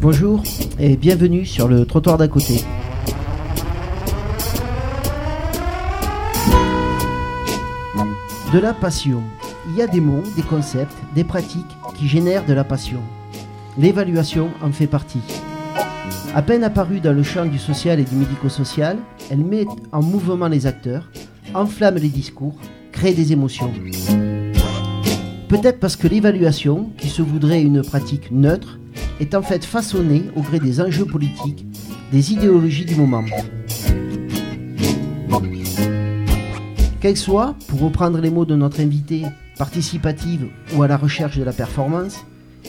Bonjour et bienvenue sur le trottoir d'à côté. De la passion. Il y a des mots, des concepts, des pratiques qui génèrent de la passion. L'évaluation en fait partie. À peine apparue dans le champ du social et du médico-social, elle met en mouvement les acteurs, enflamme les discours, crée des émotions. Peut-être parce que l'évaluation, se voudrait une pratique neutre, est en fait façonnée au gré des enjeux politiques, des idéologies du moment. Qu'elle soit, pour reprendre les mots de notre invité, participative ou à la recherche de la performance,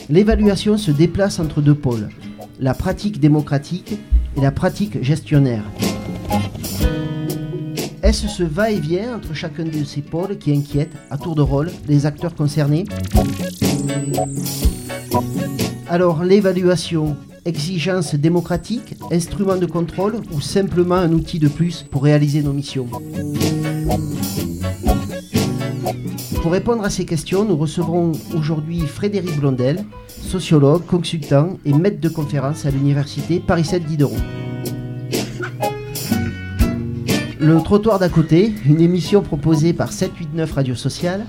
l'évaluation se déplace entre deux pôles, la pratique démocratique et la pratique gestionnaire. Est-ce ce va-et-vient entre chacun de ces pôles qui inquiète, à tour de rôle, les acteurs concernés? Alors l'évaluation, exigence démocratique, instrument de contrôle ou simplement un outil de plus pour réaliser nos missions Pour répondre à ces questions, nous recevrons aujourd'hui Frédéric Blondel, sociologue, consultant et maître de conférence à l'université Paris 7 Diderot. Le trottoir d'à côté, une émission proposée par 789 Radio Sociale,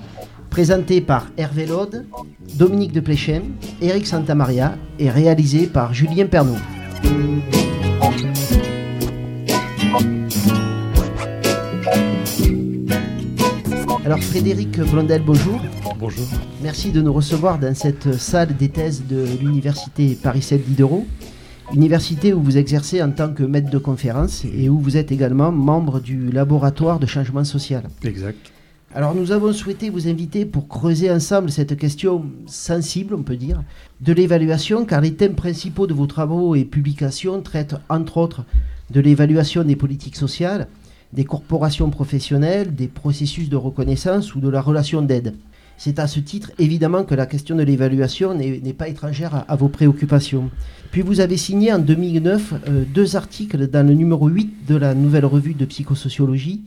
présentée par Hervé Laude, Dominique de Pléchem, Eric Santamaria et réalisée par Julien Pernaud. Alors Frédéric Blondel, bonjour. Bonjour. Merci de nous recevoir dans cette salle des thèses de l'université Paris 7 Diderot, université où vous exercez en tant que maître de conférence et où vous êtes également membre du laboratoire de changement social. Exact. Alors nous avons souhaité vous inviter pour creuser ensemble cette question sensible, on peut dire, de l'évaluation, car les thèmes principaux de vos travaux et publications traitent entre autres de l'évaluation des politiques sociales, des corporations professionnelles, des processus de reconnaissance ou de la relation d'aide. C'est à ce titre évidemment que la question de l'évaluation n'est pas étrangère à, vos préoccupations. Puis vous avez signé en 2009 euh, deux articles dans le numéro 8 de la nouvelle revue de psychosociologie,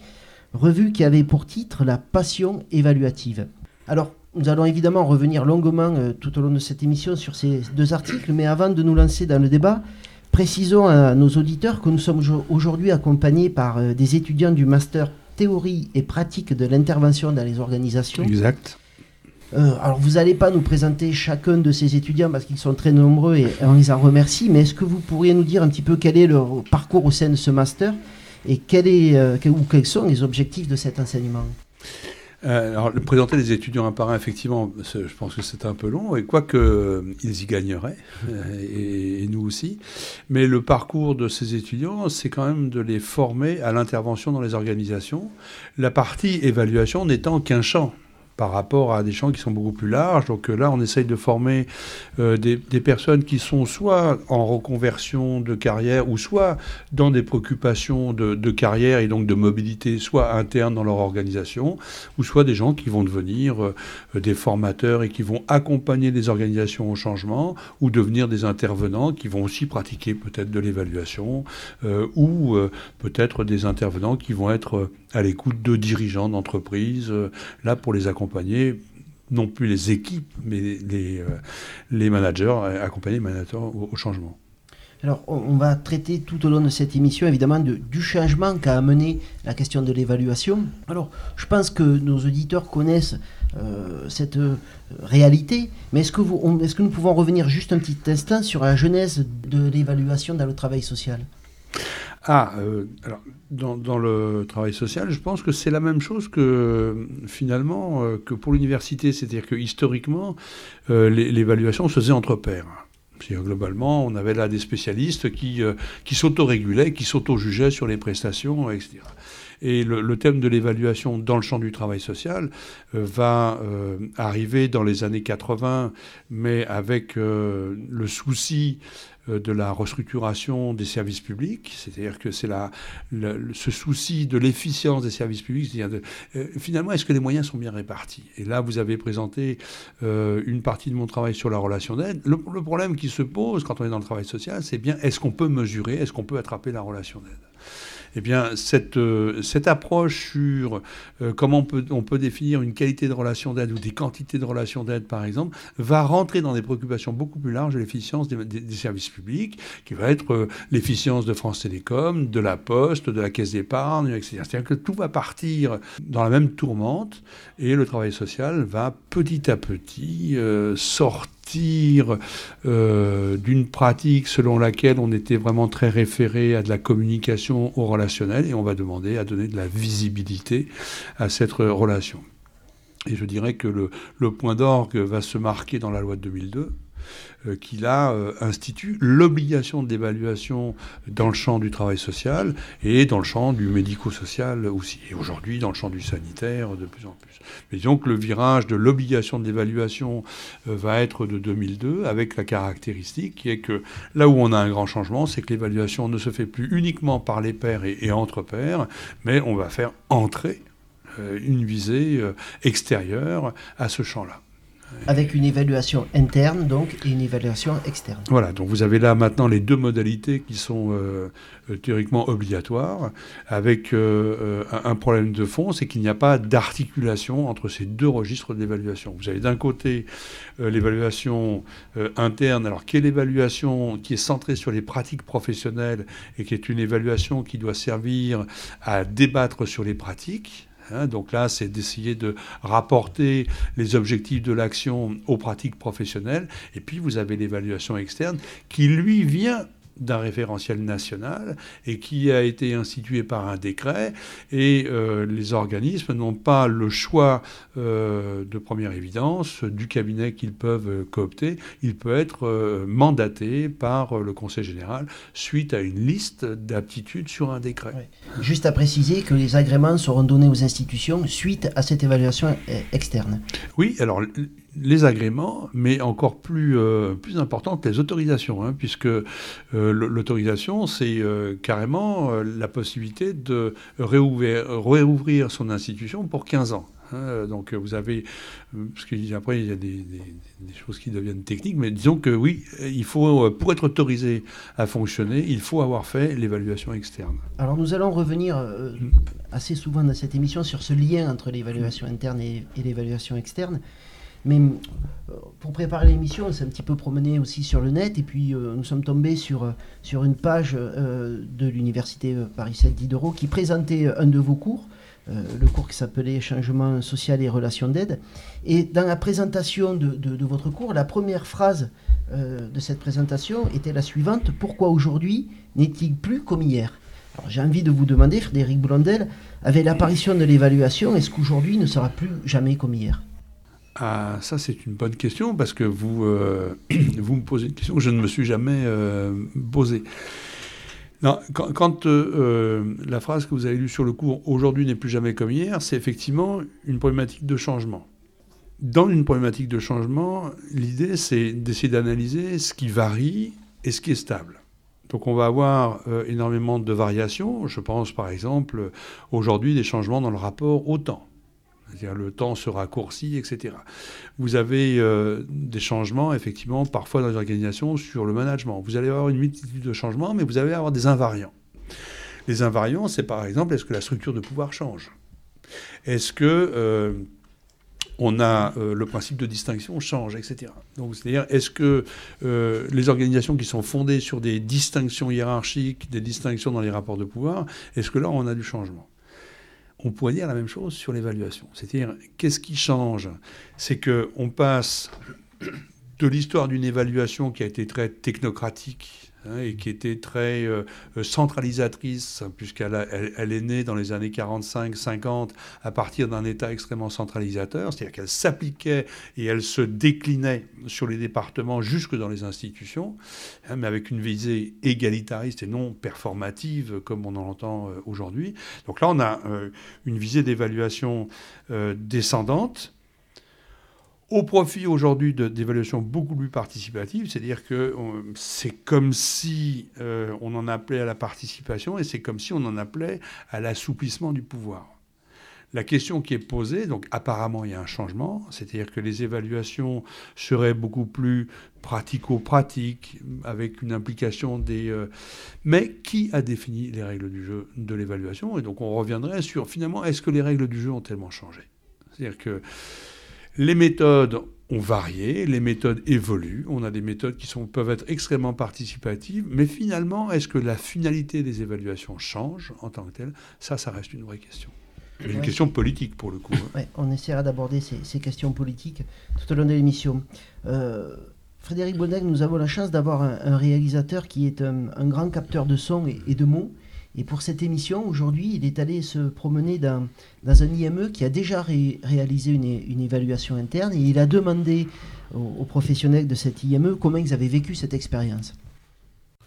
revue qui avait pour titre La passion évaluative. Alors, nous allons évidemment revenir longuement euh, tout au long de cette émission sur ces deux articles, mais avant de nous lancer dans le débat, précisons à nos auditeurs que nous sommes aujourd'hui accompagnés par euh, des étudiants du master théorie et pratique de l'intervention dans les organisations. Exact. Euh, alors, vous n'allez pas nous présenter chacun de ces étudiants parce qu'ils sont très nombreux et on les en remercie, mais est-ce que vous pourriez nous dire un petit peu quel est leur parcours au sein de ce master et euh, quels sont les objectifs de cet enseignement euh, alors, le présenter les étudiants un par un, effectivement, je pense que c'est un peu long, et quoique euh, ils y gagneraient, et, et, nous aussi. Mais le parcours de ces étudiants, c'est quand même de les former à l'intervention dans les organisations. La partie évaluation n'étant qu'un champ par rapport à des champs qui sont beaucoup plus larges. Donc là, on essaye de former euh, des, des, personnes qui sont soit en reconversion de carrière ou soit dans des préoccupations de, carrière et donc de mobilité, soit interne dans leur organisation, ou soit des gens qui vont devenir euh, des formateurs et qui vont accompagner les organisations au changement ou devenir des intervenants qui vont aussi pratiquer peut-être de l'évaluation euh, ou peut-être des intervenants qui vont être à l'écoute de dirigeants d'entreprises, euh, là pour les accompagner, non plus les équipes, mais les, euh, les managers, euh, accompagner les managers au, changement. Alors, on va traiter tout au long de cette émission, évidemment, de, du changement qu'a amené la question de l'évaluation. Alors, je pense que nos auditeurs connaissent cette réalité, mais est-ce que, vous, est-ce que nous pouvons revenir juste un petit instant sur la genèse de l'évaluation dans le travail social? Ah, euh, alors, dans, le travail social, je pense que c'est la même chose que finalement euh, que pour l'université, c'est-à-dire que historiquement, euh, l'évaluation se faisait entre pairs. Globalement, on avait là des spécialistes qui, euh, qui s'autorégulaient, qui s'auto-jugeaient sur les prestations, etc. Et le, thème de l'évaluation dans le champ du travail social va arriver dans les années 80, mais avec le souci de la restructuration des services publics, c'est-à-dire que c'est la, ce souci de l'efficience des services publics, c'est-à-dire de, euh, finalement, est-ce que les moyens sont bien répartis? Et là, vous avez présenté euh, une partie de mon travail sur la relation d'aide. Le, problème qui se pose quand on est dans le travail social, c'est bien est-ce qu'on peut mesurer, est-ce qu'on peut attraper la relation d'aide? Eh bien, cette, cette approche sur comment on peut, on peut définir une qualité de relation d'aide ou des quantités de relations d'aide, par exemple, va rentrer dans des préoccupations beaucoup plus larges de l'efficience des, services publics, qui va être l'efficience de France Télécom, de la Poste, de la Caisse d'épargne, etc. C'est-à-dire que tout va partir dans la même tourmente et le travail social va petit à petit euh, sortir euh, d'une pratique selon laquelle on était vraiment très référé à de la communication au relationnel et on va demander à donner de la visibilité à cette relation. Et je dirais que le, le point d'orgue va se marquer dans la loi de 2002 euh, qui là euh, institue l'obligation d'évaluation dans le champ du travail social et dans le champ du médico-social aussi. Et aujourd'hui, dans le champ du sanitaire, de plus en plus. Mais disons que le virage de l'obligation d'évaluation euh, va être de 2002, avec la caractéristique qui est que là où on a un grand changement, c'est que l'évaluation ne se fait plus uniquement par les pairs et, et entre pairs, mais on va faire entrer une visée extérieure à ce champ-là. Avec une évaluation interne, donc, et une évaluation externe. Voilà, donc vous avez là maintenant les deux modalités qui sont euh, euh, théoriquement obligatoires, avec euh, un problème de fond, c'est qu'il n'y a pas d'articulation entre ces deux registres d'évaluation. Vous avez d'un côté l'évaluation interne, alors qui est l'évaluation qui est centrée sur les pratiques professionnelles et qui est une évaluation qui doit servir à débattre sur les pratiques, Hein, donc là, c'est d'essayer de rapporter les objectifs de l'action aux pratiques professionnelles. Et puis, vous avez l'évaluation externe qui, lui, vient d'un référentiel national et qui a été institué par un décret. Et euh, les organismes n'ont pas le choix euh, de première évidence du cabinet qu'ils peuvent coopter. Il peut être euh, mandaté par le Conseil général suite à une liste d'aptitudes sur un décret. Juste à préciser que les agréments seront donnés aux institutions suite à cette évaluation externe. Oui, alors les agréments, mais encore plus, euh, plus importante, les autorisations, hein, puisque euh, l'autorisation, c'est euh, carrément la possibilité de réouvrir, réouvrir son institution pour 15 ans. Hein. donc vous avez, parce qu'après il y a des, des, choses qui deviennent techniques, mais disons que oui, il faut, pour être autorisé à fonctionner, il faut avoir fait l'évaluation externe. Alors nous allons revenir mm. assez souvent dans cette émission sur ce lien entre l'évaluation interne et l'évaluation externe. Mais euh, pour préparer l'émission, on s'est un petit peu promené aussi sur le net et puis euh, nous sommes tombés sur, euh, sur une page de l'université Paris 7 Diderot qui présentait un de vos cours, le cours qui s'appelait Changement social et relations d'aide. Et dans la présentation de, de, votre cours, la première phrase de cette présentation était la suivante Pourquoi aujourd'hui n'est-il plus comme hier? Alors j'ai envie de vous demander, Frédéric Blondel, avec l'apparition de l'évaluation, est-ce qu'aujourd'hui ne sera plus jamais comme hier? Ah, ça c'est une bonne question parce que vous, euh, vous me posez une question que je ne me suis jamais euh, posée. Quand, euh, la phrase que vous avez lue sur le cours aujourd'hui n'est plus jamais comme hier, c'est effectivement une problématique de changement. Dans une problématique de changement, l'idée c'est d'essayer d'analyser ce qui varie et ce qui est stable. Donc on va avoir énormément de variations. Je pense par exemple aujourd'hui des changements dans le rapport au temps. Le temps se raccourcit, etc. Vous avez euh, des changements, effectivement, parfois dans les organisations sur le management. Vous allez avoir une multitude de changements, mais vous allez avoir des invariants. Les invariants, c'est par exemple, est-ce que la structure de pouvoir change? Est-ce que euh, on a euh, le principe de distinction change, etc. Donc, c'est-à-dire, est-ce que les organisations qui sont fondées sur des distinctions hiérarchiques, des distinctions dans les rapports de pouvoir, est-ce que là, on a du changement? On pourrait dire la même chose sur l'évaluation. C'est-à-dire, qu'est-ce qui change? C'est qu'on passe de l'histoire d'une évaluation qui a été très technocratique, Hein, et qui était très euh, euh, centralisatrice, puisqu'elle elle, est née dans les années 45-50 à partir d'un État extrêmement centralisateur, c'est-à-dire qu'elle s'appliquait et elle se déclinait sur les départements jusque dans les institutions, hein, mais avec une visée égalitariste et non performative comme on en entend euh, aujourd'hui. Donc là, on a une visée d'évaluation descendante au profit aujourd'hui d'évaluations beaucoup plus participatives, c'est-à-dire que c'est comme si euh, on en appelait à la participation et c'est comme si on en appelait à l'assouplissement du pouvoir. La question qui est posée, donc apparemment il y a un changement, c'est-à-dire que les évaluations seraient beaucoup plus pratico-pratiques, avec une implication des... Euh, mais qui a défini les règles du jeu de l'évaluation? Et donc on reviendrait sur finalement, est-ce que les règles du jeu ont tellement changé? C'est-à-dire que les méthodes ont varié, les méthodes évoluent, on a des méthodes qui sont, peuvent être extrêmement participatives, mais finalement, est-ce que la finalité des évaluations change en tant que telle? Ça, ça reste une vraie question. Une question politique pour le coup. Hein. on essaiera d'aborder ces, questions politiques tout au long de l'émission. Euh, Frédéric Bonnec, nous avons la chance d'avoir un, réalisateur qui est un, grand capteur de sons et, de mots. Et pour cette émission, aujourd'hui, il est allé se promener dans, un IME qui a déjà réalisé une, évaluation interne et il a demandé aux professionnels de cet IME comment ils avaient vécu cette expérience.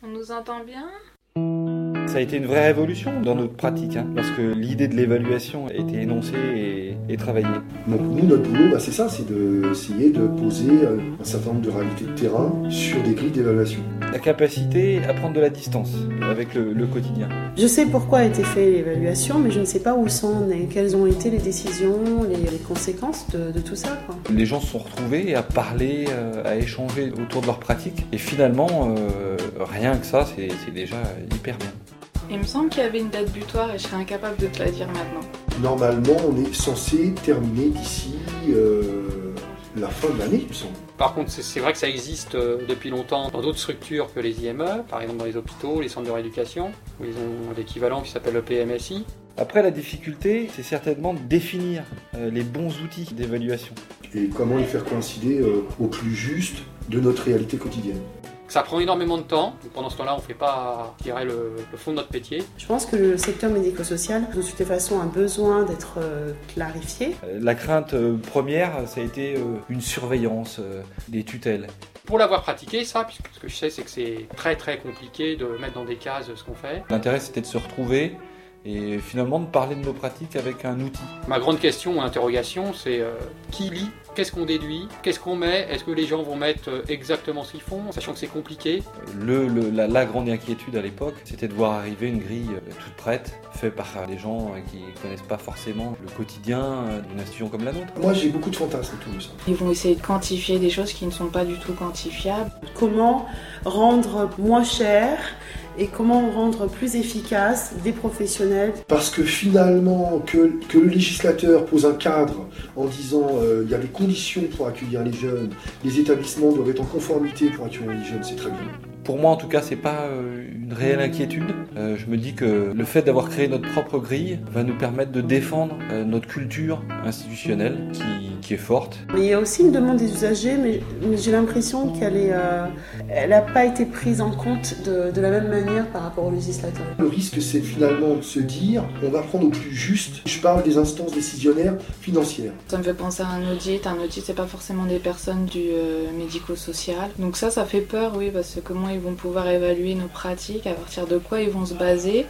On nous entend bien? Ça a été une vraie révolution dans notre pratique, hein, parce que l'idée de l'évaluation a été énoncée et, travaillée. Donc nous, notre boulot, bah, c'est ça, c'est d'essayer de, poser euh, un certain nombre de réalités de terrain sur des grilles d'évaluation. La capacité à prendre de la distance avec le, quotidien. Je sais pourquoi a été fait l'évaluation, mais je ne sais pas où sont et quelles ont été les décisions, les, conséquences de, tout ça. Les gens se sont retrouvés à parler, euh, à échanger autour de leur pratique, et finalement, euh, rien que ça, c'est déjà hyper bien. Il me semble qu'il y avait une date butoir et je serais incapable de te la dire maintenant. Normalement, on est censé terminer d'ici euh, la fin de l'année, il me semble. Par contre, c'est vrai que ça existe euh, depuis longtemps dans d'autres structures que les IME, par exemple dans les hôpitaux, les centres de rééducation, où ils ont l'équivalent qui s'appelle le PMSI. Après, la difficulté, c'est certainement de définir euh, les bons outils d'évaluation. Et comment les faire coïncider au plus juste de notre réalité quotidienne. Ça prend énormément de temps. pendant ce temps-là, on ne fait pas tirer le, fond de notre métier. Je pense que le secteur médico-social, de toute façon, a besoin d'être euh, clarifié. La crainte euh, première, ça a été euh, une surveillance des tutelles. Pour l'avoir pratiqué, ça, puisque ce que je sais, c'est que c'est très très compliqué de mettre dans des cases ce qu'on fait. L'intérêt, c'était de se retrouver et finalement de parler de nos pratiques avec un outil. Ma grande question ou interrogation, c'est qui lit Qu'est-ce qu'on déduit? Qu'est-ce qu'on met? Est-ce que les gens vont mettre euh, exactement ce qu'ils font, sachant que c'est compliqué? Le, la, grande inquiétude à l'époque, c'était de voir arriver une grille euh, toute prête, faite par des gens euh, qui ne connaissent pas forcément le quotidien d'une institution comme la nôtre. Moi, j'ai beaucoup de fantasmes tout ça. Ils vont essayer de quantifier des choses qui ne sont pas du tout quantifiables. Comment rendre moins cher et comment rendre plus efficace des professionnels. Parce que finalement, que, le législateur pose un cadre en disant euh, il y a des conditions pour accueillir les jeunes, les établissements doivent être en conformité pour accueillir les jeunes, c'est très bien. Pour moi, en tout cas, c'est pas euh, une réelle inquiétude. Euh, je me dis que le fait d'avoir créé notre propre grille va nous permettre de défendre notre culture institutionnelle qui qui est forte. Mais il y a aussi une demande des usagers, mais, j'ai l'impression qu'elle n'a euh, pas été prise en compte de, la même manière par rapport au législateur. Le risque, c'est finalement de se dire, on va prendre au plus juste. Je parle des instances décisionnaires financières. Ça me fait penser à un audit. Un audit, c'est pas forcément des personnes du euh, médico-social. Donc ça, ça fait peur, oui, parce que comment ils vont pouvoir évaluer nos pratiques, à partir de quoi ils vont se baser.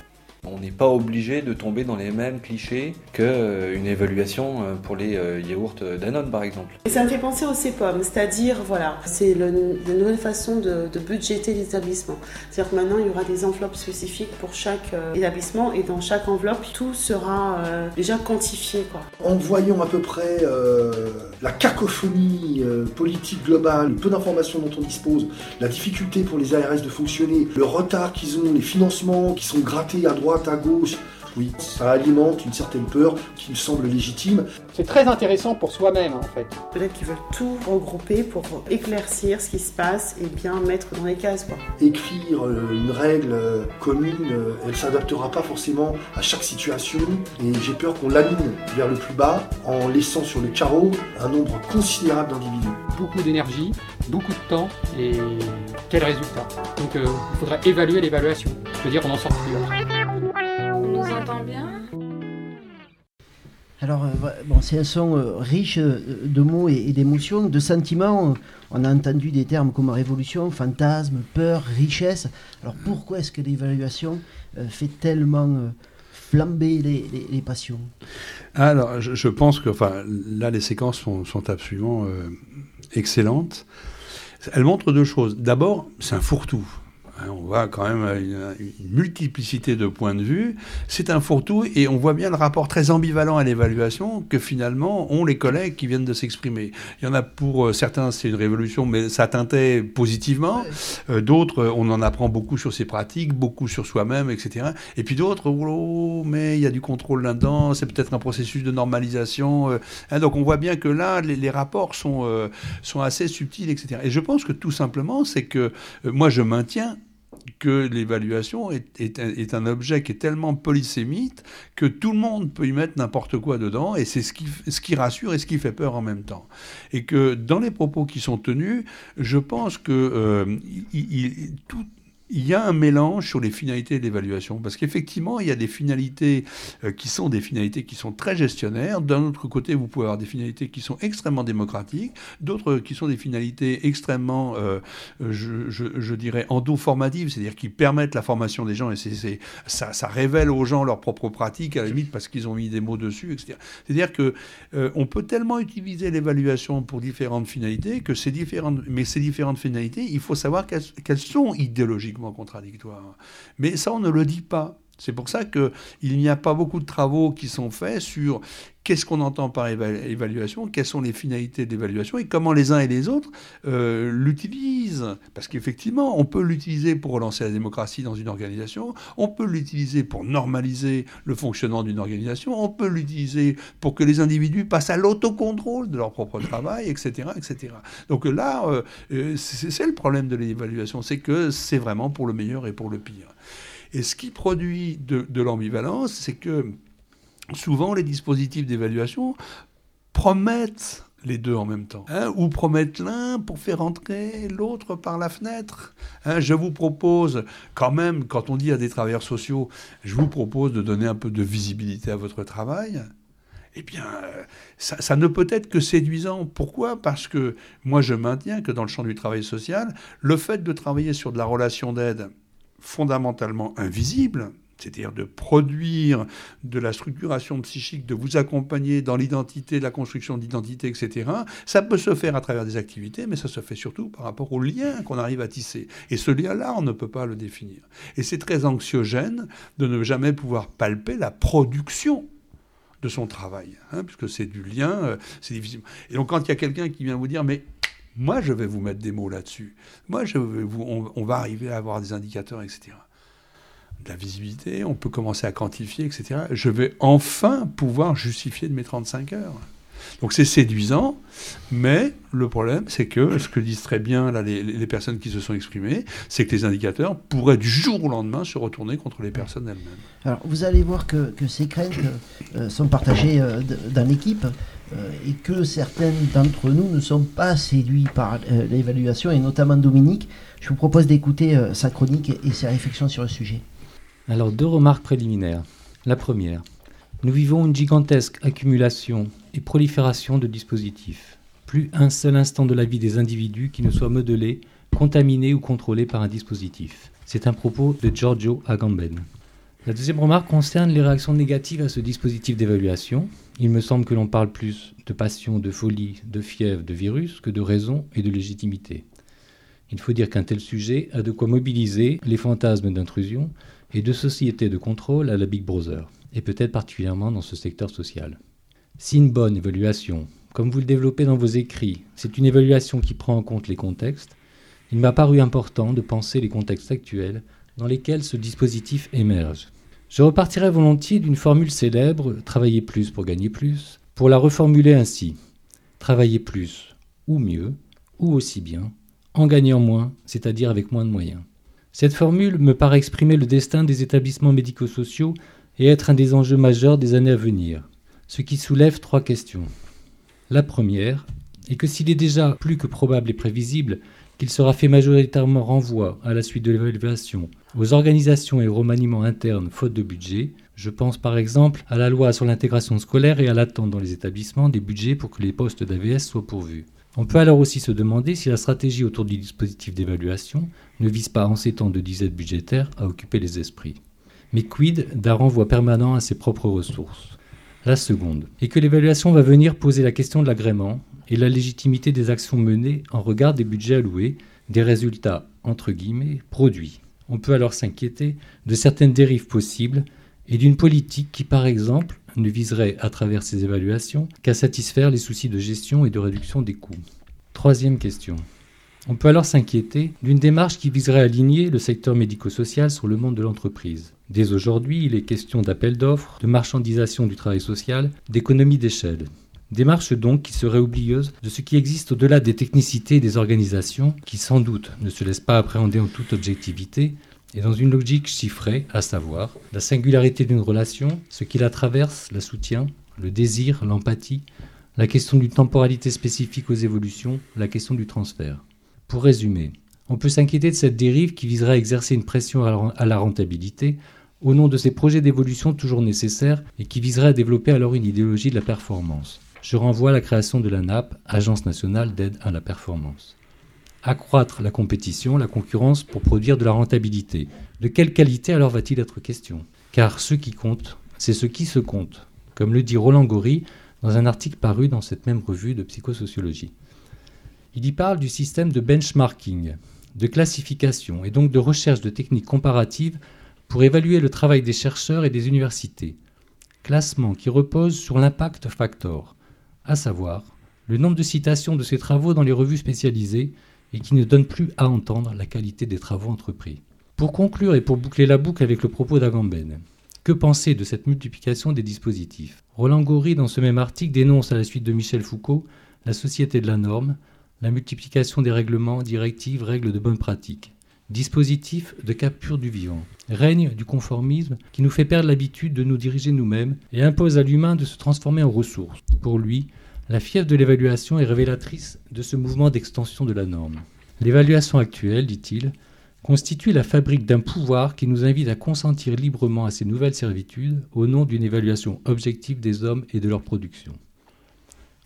On n'est pas obligé de tomber dans les mêmes clichés qu'une euh, évaluation euh, pour les euh, yaourts Danone par exemple. Et ça me fait penser au CEPOM, c'est-à-dire, voilà, c'est la nouvelle façon de, budgéter l'établissement. C'est-à-dire que maintenant il y aura des enveloppes spécifiques pour chaque établissement et dans chaque enveloppe tout sera déjà quantifié. Quoi. En voyant à peu près la cacophonie politique globale, le peu d'informations dont on dispose, la difficulté pour les ARS de fonctionner, le retard qu'ils ont, les financements qui sont grattés à droite, à gauche. Oui, ça alimente une certaine peur qui me semble légitime. C'est très intéressant pour soi-même en fait. Peut-être qu'ils veulent tout regrouper pour éclaircir ce qui se passe et bien mettre dans les cases. Quoi. Écrire euh, une règle euh, commune, euh, elle s'adaptera pas forcément à chaque situation et j'ai peur qu'on l'anime vers le plus bas en laissant sur le carreau un nombre considérable d'individus. Beaucoup d'énergie, beaucoup de temps et quel résultat? Donc il faudra évaluer l'évaluation. Je veux dire, on en sort plus. Alors, euh, bon, c'est un son euh, riche euh, de mots et, d'émotions, de sentiments. On a entendu des termes comme révolution, fantasme, peur, richesse. Alors, pourquoi est-ce que l'évaluation fait tellement flamber les, passions? Alors, je, pense que, enfin, là, les séquences sont, sont absolument excellentes. Elles montrent deux choses. D'abord, c'est un fourre-tout. Hein, on voit quand même une, multiplicité de points de vue. C'est un fourre-tout et on voit bien le rapport très ambivalent à l'évaluation que finalement ont les collègues qui viennent de s'exprimer. Il y en a pour euh, certains, c'est une révolution, mais ça teintait positivement. Euh, d'autres, euh, on en apprend beaucoup sur ses pratiques, beaucoup sur soi-même, etc. Et puis d'autres, oh, mais il y a du contrôle là-dedans, c'est peut-être un processus de normalisation. Hein, donc on voit bien que là, les, rapports sont, sont assez subtils, etc. Et je pense que tout simplement, c'est que moi, je maintiens que l'évaluation est, un objet qui est tellement polysémite que tout le monde peut y mettre n'importe quoi dedans, et c'est ce qui, rassure et ce qui fait peur en même temps. Et que dans les propos qui sont tenus, je pense que euh, tout, il y a un mélange sur les finalités de l'évaluation, parce qu'effectivement, il y a des finalités euh, qui sont des finalités qui sont très gestionnaires. D'un autre côté, vous pouvez avoir des finalités qui sont extrêmement démocratiques, d'autres qui sont des finalités extrêmement, euh, je, dirais, endoformatives, c'est-à-dire qui permettent la formation des gens, et ça, révèle aux gens leurs propres pratiques, à la limite parce qu'ils ont mis des mots dessus, etc. C'est-à-dire que euh, on peut tellement utiliser l'évaluation pour différentes finalités que ces différentes, mais ces différentes finalités, il faut savoir qu'elles sont idéologiques contradictoire. Mais ça, on ne le dit pas. C'est pour ça qu'il n'y a pas beaucoup de travaux qui sont faits sur qu'est-ce qu'on entend par évaluation, quelles sont les finalités de l'évaluation et comment les uns et les autres euh, l'utilisent. Parce qu'effectivement, on peut l'utiliser pour relancer la démocratie dans une organisation, on peut l'utiliser pour normaliser le fonctionnement d'une organisation, on peut l'utiliser pour que les individus passent à l'autocontrôle de leur propre travail, etc. etc. Donc là, euh, euh, c'est le problème de l'évaluation, c'est que c'est vraiment pour le meilleur et pour le pire. Et ce qui produit de, l'ambivalence, c'est que souvent les dispositifs d'évaluation promettent les deux en même temps, hein, ou promettent l'un pour faire entrer l'autre par la fenêtre. Hein, je vous propose, quand même, quand on dit à des travailleurs sociaux, je vous propose de donner un peu de visibilité à votre travail, eh bien, ça, ça, ne peut être que séduisant. Pourquoi? Parce que moi, je maintiens que dans le champ du travail social, le fait de travailler sur de la relation d'aide, fondamentalement invisible, c'est-à-dire de produire de la structuration psychique, de vous accompagner dans l'identité, la construction d'identité, etc., ça peut se faire à travers des activités, mais ça se fait surtout par rapport au lien qu'on arrive à tisser. Et ce lien-là, on ne peut pas le définir. Et c'est très anxiogène de ne jamais pouvoir palper la production de son travail, hein, puisque c'est du lien, euh, c'est difficile. Et donc quand il y a quelqu'un qui vient vous dire, mais moi, je vais vous mettre des mots là-dessus. Moi, je vais vous, on, va arriver à avoir des indicateurs, etc. De la visibilité, on peut commencer à quantifier, etc. Je vais enfin pouvoir justifier de mes 35 heures. Donc c'est séduisant, mais le problème, c'est que, ce que disent très bien là, les, personnes qui se sont exprimées, c'est que les indicateurs pourraient du jour au lendemain se retourner contre les personnes elles-mêmes. Alors vous allez voir que, ces craintes euh, sont partagées euh, dans l'équipe. Euh, et que certains d'entre nous ne sont pas séduits par euh, l'évaluation, et notamment Dominique. Je vous propose d'écouter euh, sa chronique et ses réflexions sur le sujet. Alors, deux remarques préliminaires. La première, nous vivons une gigantesque accumulation et prolifération de dispositifs. Plus un seul instant de la vie des individus qui ne soit modelé, contaminé ou contrôlé par un dispositif. C'est un propos de Giorgio Agamben. La deuxième remarque concerne les réactions négatives à ce dispositif d'évaluation. Il me semble que l'on parle plus de passion, de folie, de fièvre, de virus que de raison et de légitimité. Il faut dire qu'un tel sujet a de quoi mobiliser les fantasmes d'intrusion et de société de contrôle à la Big Brother, et peut-être particulièrement dans ce secteur social. Si une bonne évaluation, comme vous le développez dans vos écrits, c'est une évaluation qui prend en compte les contextes, il m'a paru important de penser les contextes actuels dans lesquels ce dispositif émerge. Je repartirai volontiers d'une formule célèbre, travailler plus pour gagner plus, pour la reformuler ainsi. Travailler plus, ou mieux, ou aussi bien, en gagnant moins, c'est-à-dire avec moins de moyens. Cette formule me paraît exprimer le destin des établissements médico-sociaux et être un des enjeux majeurs des années à venir, ce qui soulève trois questions. La première est que s'il est déjà plus que probable et prévisible qu'il sera fait majoritairement renvoi à la suite de l'évaluation aux organisations et au remaniement interne faute de budget. Je pense par exemple à la loi sur l'intégration scolaire et à l'attente dans les établissements des budgets pour que les postes d'AVS soient pourvus. On peut alors aussi se demander si la stratégie autour du dispositif d'évaluation ne vise pas en ces temps de disette budgétaire à occuper les esprits. Mais quid d'un renvoi permanent à ses propres ressources? La seconde est que l'évaluation va venir poser la question de l'agrément et la légitimité des actions menées en regard des budgets alloués, des résultats, entre guillemets, produits. On peut alors s'inquiéter de certaines dérives possibles et d'une politique qui, par exemple, ne viserait à travers ces évaluations qu'à satisfaire les soucis de gestion et de réduction des coûts. Troisième question. On peut alors s'inquiéter d'une démarche qui viserait à aligner le secteur médico-social sur le monde de l'entreprise. Dès aujourd'hui, il est question d'appel d'offres, de marchandisation du travail social, d'économie d'échelle. Démarche donc qui serait oublieuse de ce qui existe au-delà des technicités des organisations, qui sans doute ne se laissent pas appréhender en toute objectivité, et dans une logique chiffrée, à savoir la singularité d'une relation, ce qui la traverse, la soutient, le désir, l'empathie, la question d'une temporalité spécifique aux évolutions, la question du transfert. Pour résumer, on peut s'inquiéter de cette dérive qui viserait à exercer une pression à la rentabilité au nom de ces projets d'évolution toujours nécessaires et qui viserait à développer alors une idéologie de la performance. Je renvoie à la création de la NAP, Agence nationale d'aide à la performance. Accroître la compétition, la concurrence pour produire de la rentabilité. De quelle qualité alors va-t-il être question? Car ce qui compte, c'est ce qui se compte, comme le dit Roland Gori dans un article paru dans cette même revue de psychosociologie. Il y parle du système de benchmarking, de classification et donc de recherche de techniques comparatives pour évaluer le travail des chercheurs et des universités. Classement qui repose sur l'impact factor, à savoir le nombre de citations de ces travaux dans les revues spécialisées et qui ne donne plus à entendre la qualité des travaux entrepris. Pour conclure et pour boucler la boucle avec le propos d'Agamben, que penser de cette multiplication des dispositifs? Roland Gori, dans ce même article, dénonce à la suite de Michel Foucault la société de la norme, la multiplication des règlements, directives, règles de bonne pratique. Dispositif de capture du vivant. Règne du conformisme qui nous fait perdre l'habitude de nous diriger nous-mêmes et impose à l'humain de se transformer en ressource. Pour lui, la fièvre de l'évaluation est révélatrice de ce mouvement d'extension de la norme. L'évaluation actuelle, dit-il, constitue la fabrique d'un pouvoir qui nous invite à consentir librement à ces nouvelles servitudes au nom d'une évaluation objective des hommes et de leur production.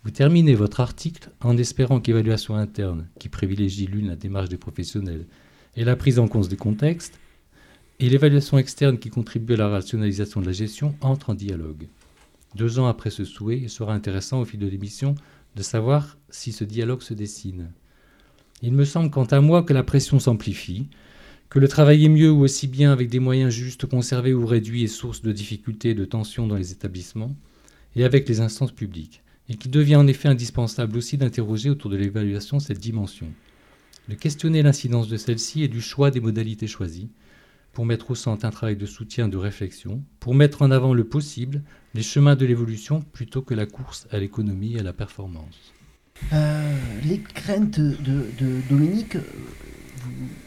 Vous terminez votre article en espérant qu'évaluation interne, qui privilégie l'une la démarche des professionnels et la prise en compte des contextes, et l'évaluation externe qui contribue à la rationalisation de la gestion entrent en dialogue. Deux ans après ce souhait, il sera intéressant au fil de l'émission de savoir si ce dialogue se dessine. Il me semble quant à moi que la pression s'amplifie, que le travail est mieux ou aussi bien avec des moyens justes conservés ou réduits est source de difficultés et de tensions dans les établissements, et avec les instances publiques et qu'il devient en effet indispensable aussi d'interroger autour de l'évaluation cette dimension, de questionner l'incidence de celle-ci et du choix des modalités choisies, pour mettre au centre un travail de soutien, de réflexion, pour mettre en avant le possible, les chemins de l'évolution plutôt que la course à l'économie et à la performance. Euh, les craintes de, Dominique, euh,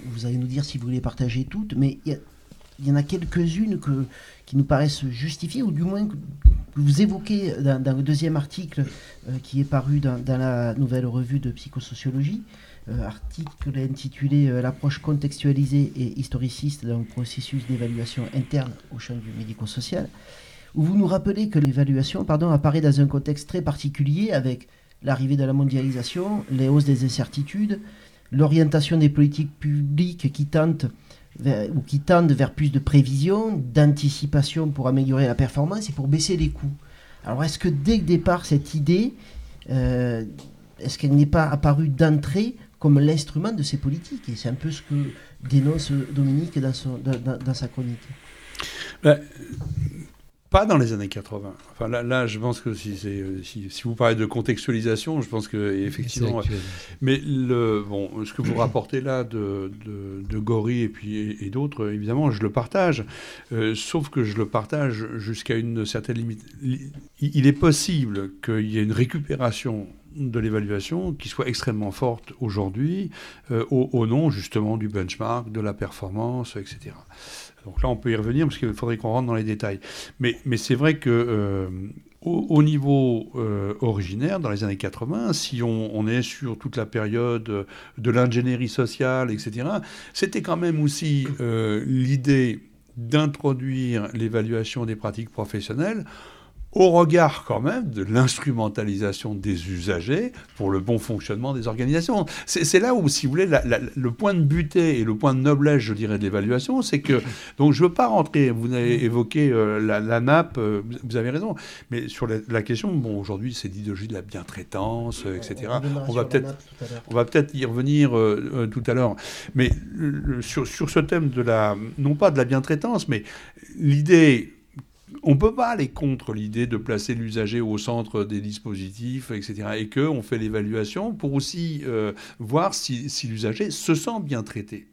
vous, allez nous dire si vous voulez partager toutes, mais il y, en a quelques-unes qui nous paraissent justifiées, ou du moins vous évoquez dans, le deuxième article euh, qui est paru dans, la nouvelle revue de psychosociologie, article intitulé euh, L'approche contextualisée et historiciste d'un processus d'évaluation interne au champ du médico-social, où vous nous rappelez que l'évaluation apparaît dans un contexte très particulier avec l'arrivée de la mondialisation, les hausses des incertitudes, l'orientation des politiques publiques qui tentent ou qui tendent vers plus de prévision, d'anticipation pour améliorer la performance et pour baisser les coûts. Alors est-ce que dès le départ, cette idée, euh, est-ce qu'elle n'est pas apparue d'entrée comme l'instrument de ces politiques Et c'est un peu ce que dénonce Dominique dans, son, dans, sa chronique. Ben, pas dans les années 80. Enfin, là, là je pense que si, si, si, vous parlez de contextualisation, je pense que effectivement. Mais le, bon, ce que vous rapportez là de, de, de Gori et puis et, d'autres, évidemment, je le partage. Euh, sauf que je le partage jusqu'à une certaine limite. Il est possible qu'il y ait une récupération de l'évaluation qui soit extrêmement forte aujourd'hui euh, au, nom justement du benchmark, de la performance, etc. Donc là, on peut y revenir parce qu'il faudrait qu'on rentre dans les détails. Mais, mais c'est vrai que euh, au, niveau euh, originaire, dans les années 80, si on, est sur toute la période de l'ingénierie sociale, etc., c'était quand même aussi l'idée d'introduire l'évaluation des pratiques professionnelles au regard quand même de l'instrumentalisation des usagers pour le bon fonctionnement des organisations. C'est là où, si vous voulez, le point de butée et le point de noblesse, je dirais, de l'évaluation, c'est que, donc je ne veux pas rentrer, vous avez évoqué euh, la, nappe, euh, vous avez raison, mais sur la, question, bon, aujourd'hui, c'est l'idéologie de la bientraitance, etc. On, va peut-être on va peut-être y revenir tout à l'heure. Mais sur, sur ce thème de la, non pas de la bientraitance, mais l'idée on ne peut pas aller contre l'idée de placer l'usager au centre des dispositifs, etc. Et qu'on fait l'évaluation pour aussi euh, voir si l'usager se sent bien traité.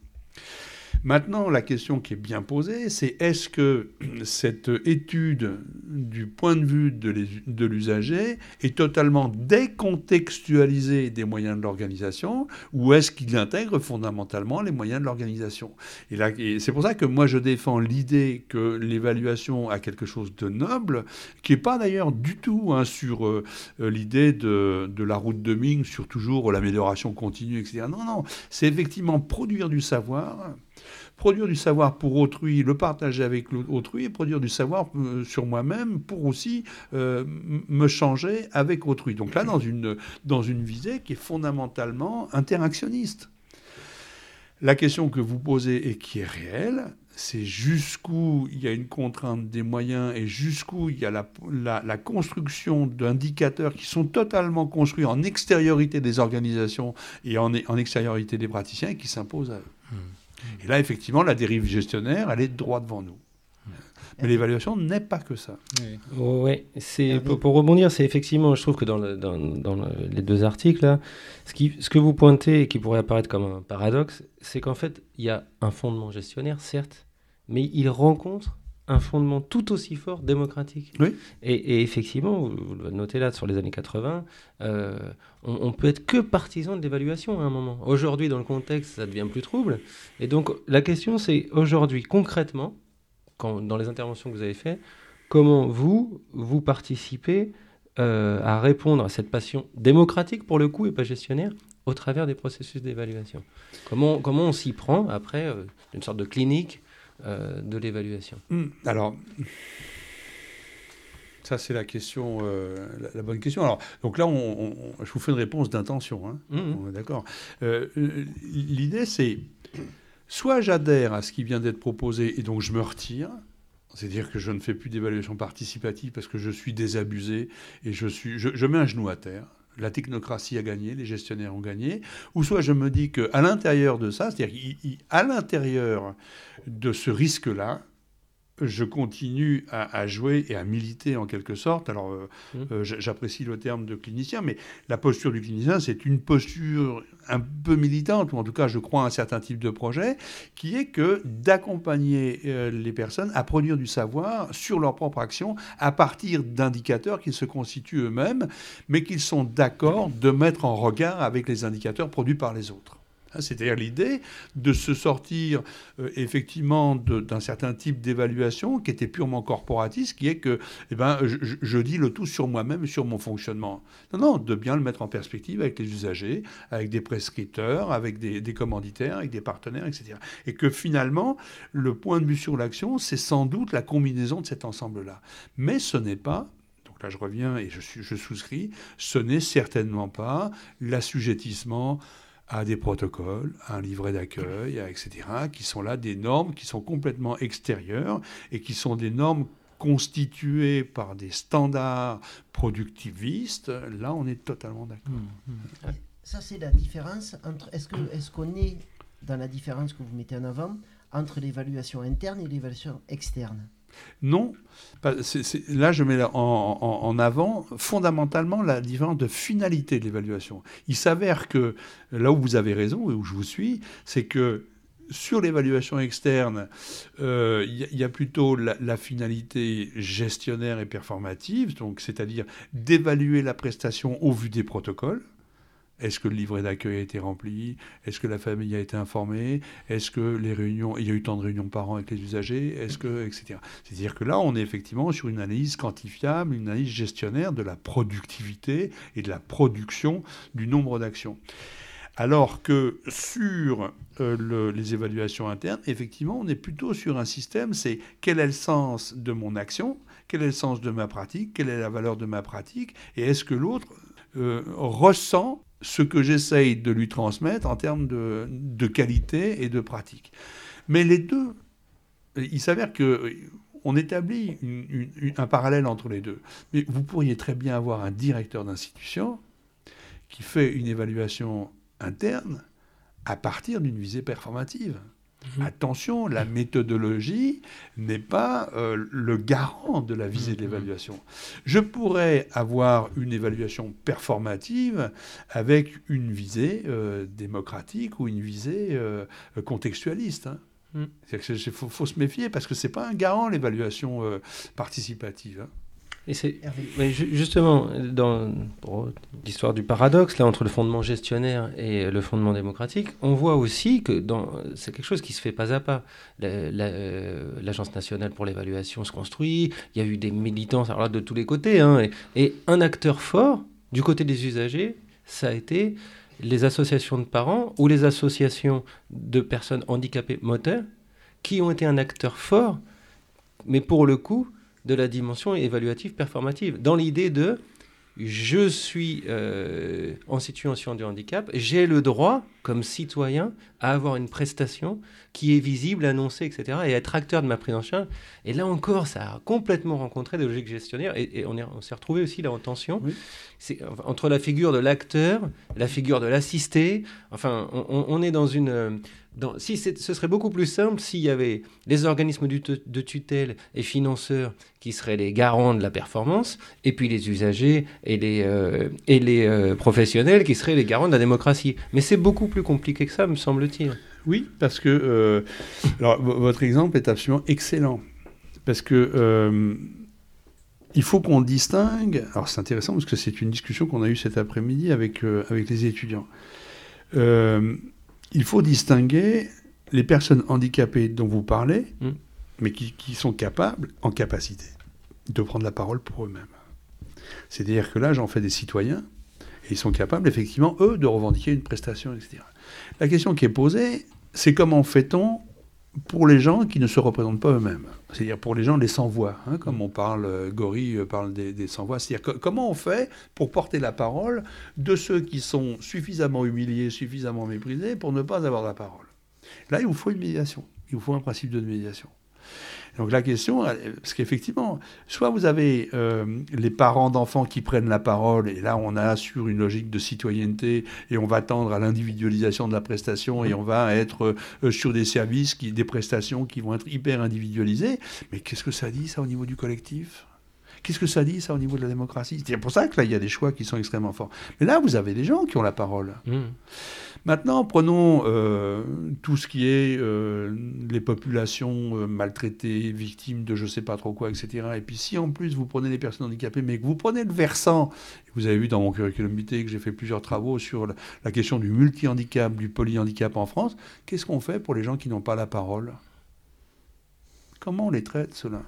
Maintenant, la question qui est bien posée, c'est est-ce que cette étude du point de vue de l'usager est totalement décontextualisée des moyens de l'organisation ou est-ce qu'il intègre fondamentalement les moyens de l'organisation? Et, c'est pour ça que moi je défends l'idée que l'évaluation a quelque chose de noble, qui n'est pas d'ailleurs du tout hein, sur euh, l'idée de, de, la route de Ming, sur toujours l'amélioration continue, etc. Non, non, c'est effectivement produire du savoir produire du savoir pour autrui, le partager avec autrui, et produire du savoir euh, sur moi-même pour aussi euh, me changer avec autrui. Donc là, dans une, visée qui est fondamentalement interactionniste. La question que vous posez et qui est réelle, c'est jusqu'où il y a une contrainte des moyens et jusqu'où il y a la, la, construction d'indicateurs qui sont totalement construits en extériorité des organisations et en, en extériorité des praticiens et qui s'imposent à eux. Et là, effectivement, la dérive gestionnaire, elle est droit devant nous. Mais l'évaluation n'est pas que ça. Oui, c'est pour, rebondir, c'est effectivement, je trouve que dans, dans, les deux articles, là, ce, qui, ce que vous pointez et qui pourrait apparaître comme un paradoxe, c'est qu'en fait, il y a un fondement gestionnaire, certes, mais il rencontre un fondement tout aussi fort démocratique. Oui. Et, effectivement, vous, le notez là sur les années 80, euh, on, on, peut être que partisan de l'évaluation à un moment. Aujourd'hui, dans le contexte, ça devient plus trouble. Et donc, la question, c'est aujourd'hui, concrètement, quand, dans les interventions que vous avez faites, comment vous, vous participez euh, à répondre à cette passion démocratique, pour le coup, et pas gestionnaire, au travers des processus d'évaluation? Comment, comment on s'y prend après, euh, une sorte de clinique euh, de l'évaluation hmm. Alors, ça c'est la question, euh, la, bonne question. Alors, donc là, on, je vous fais une réponse d'intention. Hein. Hmm. D'accord. Euh, l'idée, c'est soit j'adhère à ce qui vient d'être proposé et donc je me retire. C'est-à-dire que je ne fais plus d'évaluation participative parce que je suis désabusé et je, suis, je mets un genou à terre la technocratie a gagné, les gestionnaires ont gagné, ou soit je me dis qu'à l'intérieur de ça, c'est-à-dire qu'à l'intérieur de ce risque-là, je continue à, jouer et à militer en quelque sorte. Alors, euh, mmh. euh, j'apprécie le terme de clinicien, mais la posture du clinicien, c'est une posture un peu militante, ou en tout cas, je crois à un certain type de projet, qui est que d'accompagner euh, les personnes à produire du savoir sur leur propre action à partir d'indicateurs qui se constituent eux-mêmes, mais qu'ils sont d'accord de mettre en regard avec les indicateurs produits par les autres. Hein, c'est-à-dire l'idée de se sortir euh, effectivement d'un certain type d'évaluation qui était purement corporatiste, qui est que eh ben, je, dis le tout sur moi-même, sur mon fonctionnement. Non, non, de bien le mettre en perspective avec les usagers, avec des prescripteurs, avec des, commanditaires, avec des partenaires, etc. Et que finalement, le point de vue sur l'action, c'est sans doute la combinaison de cet ensemble-là. Mais ce n'est pas donc là je reviens et je souscris, ce n'est certainement pas l'assujettissement à des protocoles, à un livret d'accueil, etc., qui sont là des normes qui sont complètement extérieures et qui sont des normes constituées par des standards productivistes. Là, on est totalement d'accord. Mmh, mmh. Ça, c'est la différence entre. Est-ce qu'on est, qu'on est dans la différence que vous mettez en avant entre l'évaluation interne et l'évaluation externe? Non. là, je mets en, avant fondamentalement la différence de finalité de l'évaluation. Il s'avère que là où vous avez raison et où je vous suis, c'est que sur l'évaluation externe, euh, il y, a plutôt la, finalité gestionnaire et performative, donc c'est-à-dire d'évaluer la prestation au vu des protocoles. Est-ce que le livret d'accueil a été rempli? Est-ce que la famille a été informée? Est-ce que les réunions, il y a eu tant de réunions par an avec les usagers? Est-ce que, etc. C'est-à-dire que là, on est effectivement sur une analyse quantifiable, une analyse gestionnaire de la productivité et de la production du nombre d'actions. Alors que sur euh, les évaluations internes, effectivement, on est plutôt sur un système, c'est quel est le sens de mon action quel est le sens de ma pratique, quelle est la valeur de ma pratique, et est-ce que l'autre euh, ressent ce que j'essaye de lui transmettre en termes de, qualité et de pratique. Mais les deux, il s'avère que on établit un parallèle entre les deux. Mais vous pourriez très bien avoir un directeur d'institution qui fait une évaluation interne à partir d'une visée performative. Mhm. Attention, la méthodologie n'est pas euh, le garant de la visée de mhm. l'évaluation. Je pourrais avoir une évaluation performative avec une visée euh, démocratique ou une visée euh, contextualiste. Hein. Il mm. faut, se méfier parce que ce n'est pas un garant l'évaluation participative. Hein. Et c'est justement dans l'histoire du paradoxe là entre le fondement gestionnaire et le fondement démocratique, on voit aussi que c'est quelque chose qui se fait pas à pas. Euh, L'agence nationale pour l'évaluation se construit. Il y a eu des militants alors là, de tous les côtés, hein, et un acteur fort du côté des usagers, ça a été les associations de parents ou les associations de personnes handicapées moteurs qui ont été un acteur fort, mais pour le coup, de la dimension évaluative performative, dans l'idée de je suis euh, en situation de handicap, j'ai le droit, comme citoyen, à avoir une prestation qui est visible, annoncée, etc., et être acteur de ma prise en charge. Et là encore, ça a complètement rencontré des logiques gestionnaires, et, on, s'est retrouvé aussi là en tension. C'est, entre la figure de l'acteur, la figure de l'assisté, enfin, on, est dans une si ce serait beaucoup plus simple s'il y avait les organismes de tutelle et financeurs qui seraient les garants de la performance, et puis les usagers et les, euh, et les euh, professionnels qui seraient les garants de la démocratie. Mais c'est beaucoup plus compliqué que ça, me semble-t-il. Oui, parce que euh, alors, votre exemple est absolument excellent. Parce que il faut qu'on distingue. Alors c'est intéressant parce que c'est une discussion qu'on a eue cet après-midi avec, avec les étudiants il faut distinguer les personnes handicapées dont vous parlez, mm. mais qui, sont capables, en capacité, de prendre la parole pour eux-mêmes. C'est-à-dire que là, j'en fais des citoyens, et ils sont capables, effectivement, eux, de revendiquer une prestation, etc. La question qui est posée, c'est comment fait-on pour les gens qui ne se représentent pas eux-mêmes, c'est-à-dire pour les gens les sans-voix, hein, comme on parle, euh, Gori euh, parle des, sans-voix, c'est-à-dire comment on fait pour porter la parole de ceux qui sont suffisamment humiliés, suffisamment méprisés pour ne pas avoir la parole? Là, il vous faut une médiation, il vous faut un principe de médiation. Donc la question, parce qu'effectivement, soit vous avez euh, les parents d'enfants qui prennent la parole, et là on a sur une logique de citoyenneté, et on va tendre à l'individualisation de la prestation, et on va être euh, sur des services, des prestations qui vont être hyper individualisées. Mais qu'est-ce que ça dit ça au niveau du collectif? Qu'est-ce que ça dit, ça, au niveau de la démocratie? C'est pour ça que là, il y a des choix qui sont extrêmement forts. Mais là, vous avez des gens qui ont la parole. Mmh. Maintenant, prenons euh, tout ce qui est euh, les populations euh, maltraitées, victimes de je ne sais pas trop quoi, etc. Et puis si en plus vous prenez les personnes handicapées, mais que vous prenez le versant, vous avez vu dans mon curriculum vitae que j'ai fait plusieurs travaux sur la, question du multi-handicap, du polyhandicap en France, qu'est-ce qu'on fait pour les gens qui n'ont pas la parole? Comment on les traite, cela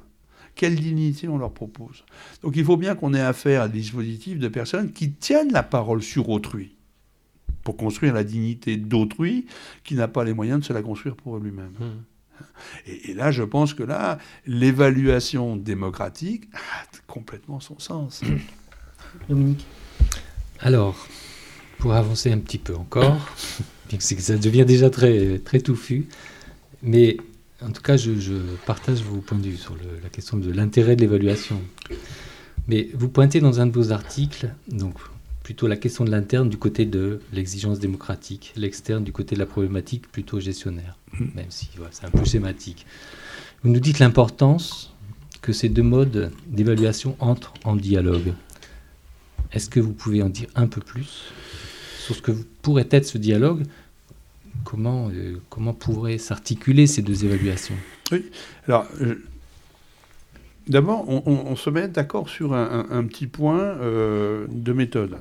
quelle dignité on leur propose? Donc il faut bien qu'on ait affaire à des dispositifs de personnes qui tiennent la parole sur autrui pour construire la dignité d'autrui qui n'a pas les moyens de se la construire pour lui-même. Mmh. Et, là, je pense que là, l'évaluation démocratique a complètement son sens. Dominique Alors, pour avancer un petit peu encore, bien que ça devient déjà très, très touffu, mais en tout cas, je, partage vos points de vue sur la question de l'intérêt de l'évaluation. Mais vous pointez dans un de vos articles, donc plutôt la question de l'interne du côté de l'exigence démocratique, l'externe du côté de la problématique plutôt gestionnaire, mm. même si c'est un peu schématique. Vous nous dites l'importance que ces deux modes d'évaluation entrent en dialogue. Est-ce que vous pouvez en dire un peu plus sur ce que pourrait être ce dialogue? Comment, euh, comment pourraient s'articuler ces deux évaluations? Oui, alors D'abord, on, se met d'accord sur un, petit point euh, de méthode.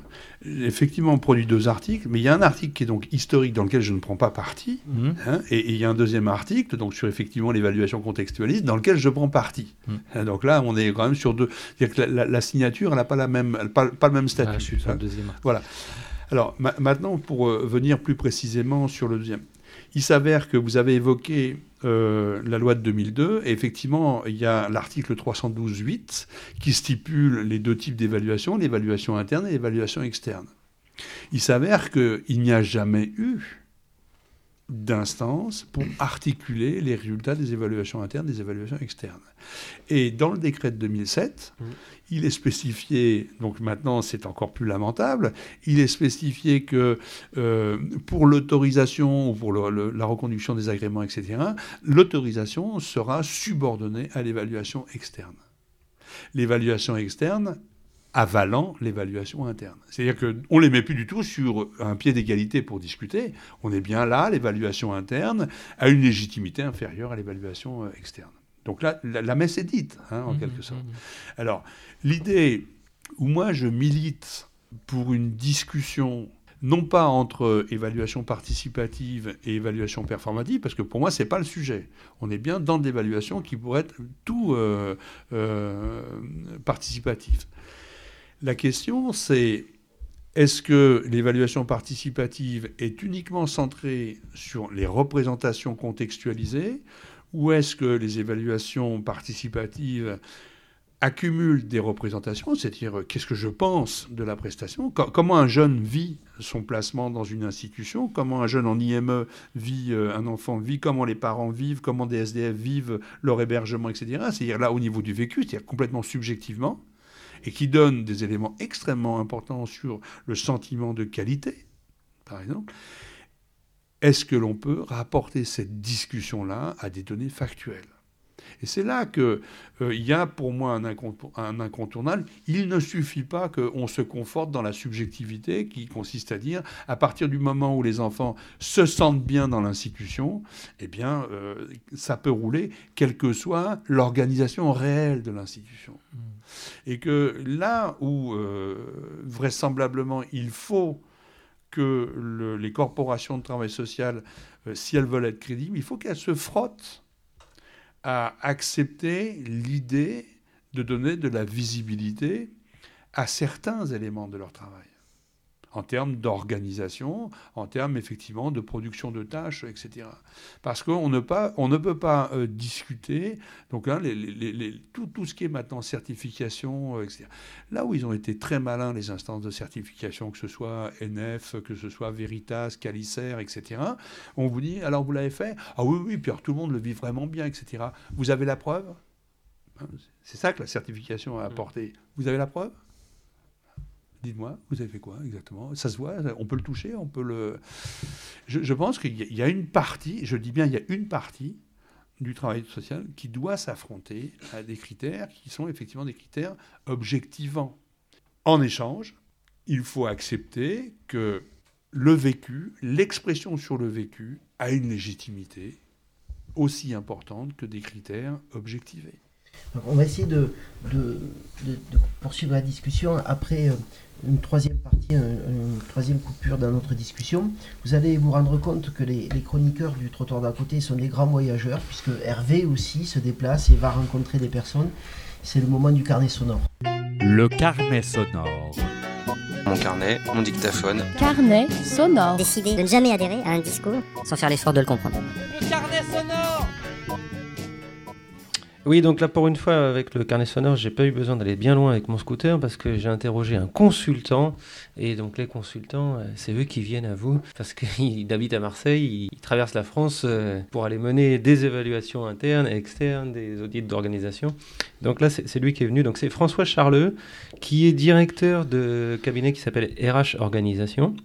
Effectivement, on produit deux articles, mais il y a un article qui est donc historique dans lequel je ne prends pas parti, mmh. hein, et, il y a un deuxième article donc sur effectivement l'évaluation contextualiste dans lequel je prends parti. Mmh. Hein, donc là, on est quand même sur deux. C'est-à-dire que la, signature, elle n'a pas la même, pas, pas, le même statut. Ah, je suis sur le deuxième. Voilà. Alors maintenant, pour euh, venir plus précisément sur le deuxième, il s'avère que vous avez évoqué euh, la loi de 2002, et effectivement, il y a l'article 312.8 qui stipule les deux types d'évaluation, l'évaluation interne et l'évaluation externe. Il s'avère qu'il n'y a jamais eu d'instance pour articuler les résultats des évaluations internes des évaluations externes. Et dans le décret de 2007, mmh. il est spécifié, donc maintenant c'est encore plus lamentable, il est spécifié que euh, pour l'autorisation ou pour la reconduction des agréments, etc., l'autorisation sera subordonnée à l'évaluation externe. L'évaluation externe avalant l'évaluation interne. C'est-à-dire qu'on ne les met plus du tout sur un pied d'égalité pour discuter. On est bien là, l'évaluation interne a une légitimité inférieure à l'évaluation euh, externe. Donc là, la, messe est dite, hein, en mmh, quelque sorte. Mmh, mmh. Alors, l'idée où moi je milite pour une discussion non pas entre évaluation participative et évaluation performative, parce que pour moi, ce n'est pas le sujet. On est bien dans l'évaluation qui pourrait être tout euh, euh, participatif. La question, c'est est-ce que l'évaluation participative est uniquement centrée sur les représentations contextualisées ou est-ce que les évaluations participatives accumulent des représentations, c'est-à-dire qu'est-ce que je pense de la prestation, comment un jeune vit son placement dans une institution, comment un jeune en IME vit, euh, un enfant vit, comment les parents vivent, comment des SDF vivent leur hébergement, etc. C'est-à-dire là au niveau du vécu, c'est-à-dire complètement subjectivement et qui donne des éléments extrêmement importants sur le sentiment de qualité, par exemple, est-ce que l'on peut rapporter cette discussion-là à des données factuelles? Et c'est là qu'il euh, y a pour moi un, incontournable. Il ne suffit pas qu'on se conforte dans la subjectivité qui consiste à dire, à partir du moment où les enfants se sentent bien dans l'institution, eh bien, euh, ça peut rouler, quelle que soit l'organisation réelle de l'institution. Mmh. Et que là où euh, vraisemblablement il faut que les corporations de travail social, si elles veulent être crédibles, il faut qu'elles se frottent à accepter l'idée de donner de la visibilité à certains éléments de leur travail en termes d'organisation, en termes effectivement de production de tâches, etc. Parce qu'on ne, on ne peut pas euh, discuter, donc hein, tout, tout, ce qui est maintenant certification, euh, etc. Là où ils ont été très malins, les instances de certification, que ce soit NF, que ce soit Veritas, Calicer, etc., on vous dit, alors vous l'avez fait? Ah oui, oui, puis tout le monde le vit vraiment bien, etc. Vous avez la preuve? Hein, C'est ça que la certification a apporté. Vous avez la preuve? Dites-moi, vous avez fait quoi exactement? Ça se voit On peut le toucher On peut le. Je, pense qu'il y, a une partie, je dis bien, il y a une partie du travail social qui doit s'affronter à des critères qui sont effectivement des critères objectivants. En échange, il faut accepter que le vécu, l'expression sur le vécu, a une légitimité aussi importante que des critères objectivés. On va essayer de, poursuivre la discussion après euh, une troisième partie, une, troisième coupure dans notre discussion, vous allez vous rendre compte que les, chroniqueurs du trottoir d'à côté sont des grands voyageurs, puisque Hervé aussi se déplace et va rencontrer des personnes. C'est le moment du carnet sonore. Le carnet sonore. Mon carnet, mon dictaphone. Carnet sonore. Décider de ne jamais adhérer à un discours sans faire l'effort de le comprendre. Le carnet sonore oui, donc là pour une fois avec le carnet sonore, j'ai pas eu besoin d'aller bien loin avec mon scooter parce que j'ai interrogé un consultant. Et donc les consultants, euh, c'est eux qui viennent à vous parce qu'ils habitent à Marseille, ils traversent la France euh, pour aller mener des évaluations internes et externes, des audits d'organisation. Donc là c'est lui qui est venu, donc c'est François Charleux qui est directeur de cabinet qui s'appelle RH Organisation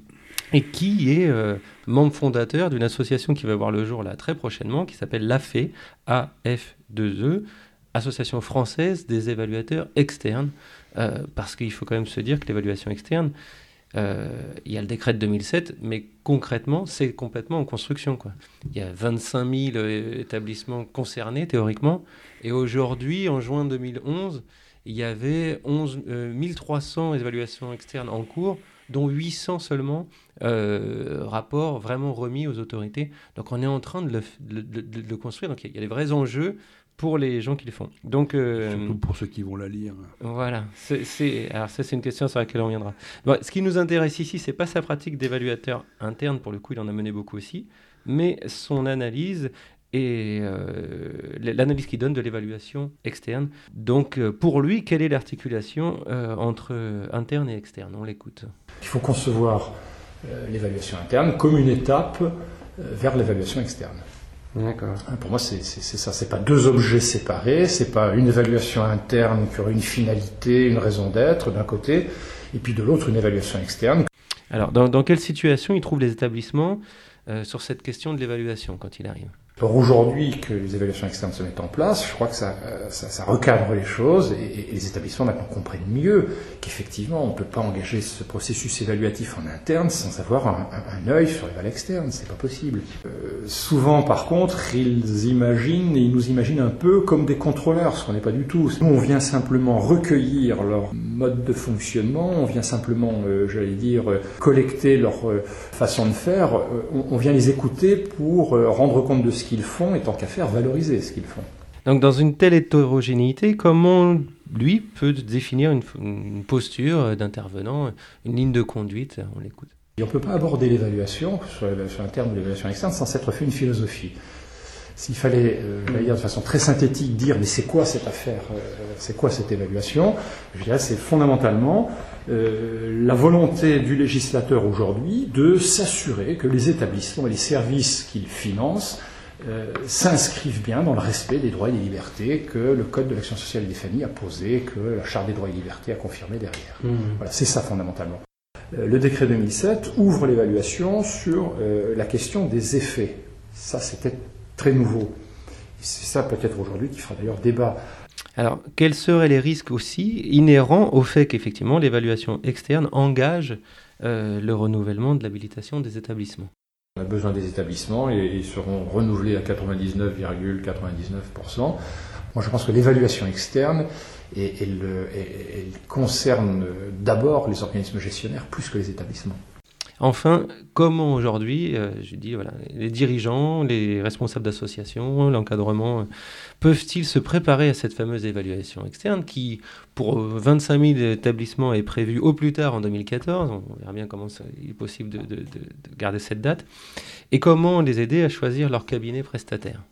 et qui est euh, membre fondateur d'une association qui va voir le jour là très prochainement, qui s'appelle l'AFE, AF2E, Association française des évaluateurs externes, euh, parce qu'il faut quand même se dire que l'évaluation externe, euh, il y a le décret de 2007, mais concrètement, c'est complètement en construction. Il y a 25 000 établissements concernés théoriquement, et aujourd'hui, en juin 2011, il y avait 11, 1300 évaluations externes en cours dont 800 seulement euh, rapports vraiment remis aux autorités. Donc on est en train de le, construire. Donc il y a des vrais enjeux pour les gens qui le font. Donc, euh, Surtout pour ceux qui vont la lire. Voilà. C'est, alors ça, c'est une question sur laquelle on reviendra. ce qui nous intéresse ici, c'est pas sa pratique d'évaluateur interne. Pour le coup, il en a mené beaucoup aussi mais son analyse et euh, l'analyse qu'il donne de l'évaluation externe. Donc euh, pour lui, quelle est l'articulation euh, entre interne et externe? On l'écoute. Il faut concevoir l'évaluation interne comme une étape vers l'évaluation externe. D'accord. Hein, pour moi, c'est ça. C'est pas deux objets séparés. C'est pas une évaluation interne qui aurait une finalité, une raison d'être d'un côté, et puis de l'autre une évaluation externe. Alors, dans, dans, quelle situation il trouve les établissements sur cette question de l'évaluation quand il arrive? Or aujourd'hui que les évaluations externes se mettent en place, je crois que ça, euh, ça, recadre les choses et, les établissements maintenant comprennent mieux qu'effectivement on ne peut pas engager ce processus évaluatif en interne sans avoir un, un, œil sur les valeurs externes, c'est pas possible. Euh, souvent par contre ils imaginent ils nous imaginent un peu comme des contrôleurs, ce qu'on n'est pas du tout. Nous on vient simplement recueillir leur mode de fonctionnement, on vient simplement, euh, j'allais dire, collecter leur façon de faire, on, on, vient les écouter pour rendre compte de ce qu'ils font et tant qu'à faire valoriser ce qu'ils font. Donc dans une telle hétérogénéité, comment lui peut définir une, une posture d'intervenant, une ligne de conduite On l'écoute. Et on ne peut pas aborder l'évaluation, sur l'évaluation interne ou l'évaluation externe, sans s'être fait une philosophie. S'il fallait, euh, de façon très synthétique, dire mais c'est quoi cette affaire, euh, c'est quoi cette évaluation, je dirais c'est fondamentalement euh, la volonté du législateur aujourd'hui de s'assurer que les établissements et les services qu'il finance euh, s'inscrivent bien dans le respect des droits et des libertés que le Code de l'action sociale et des familles a posé, que la Charte des droits et libertés a confirmé derrière. Mmh. Voilà, c'est ça fondamentalement. Euh, le décret 2007 ouvre l'évaluation sur euh, la question des effets. Ça, c'était très nouveau. C'est ça peut-être aujourd'hui qui fera d'ailleurs débat. Alors, quels seraient les risques aussi inhérents au fait qu'effectivement l'évaluation externe engage le renouvellement de l'habilitation des établissements? On a besoin des établissements et ils seront renouvelés à 99,99%. Moi, je pense que l'évaluation externe et elle concerne d'abord les organismes gestionnaires plus que les établissements. Enfin, comment aujourd'hui, euh, je dis, voilà, les dirigeants, les responsables d'associations, l'encadrement, peuvent-ils se préparer à cette fameuse évaluation externe qui, pour 25 000 établissements, est prévue au plus tard en 2014 On verra bien comment il est possible de garder cette date. Et comment les aider à choisir leur cabinet prestataire?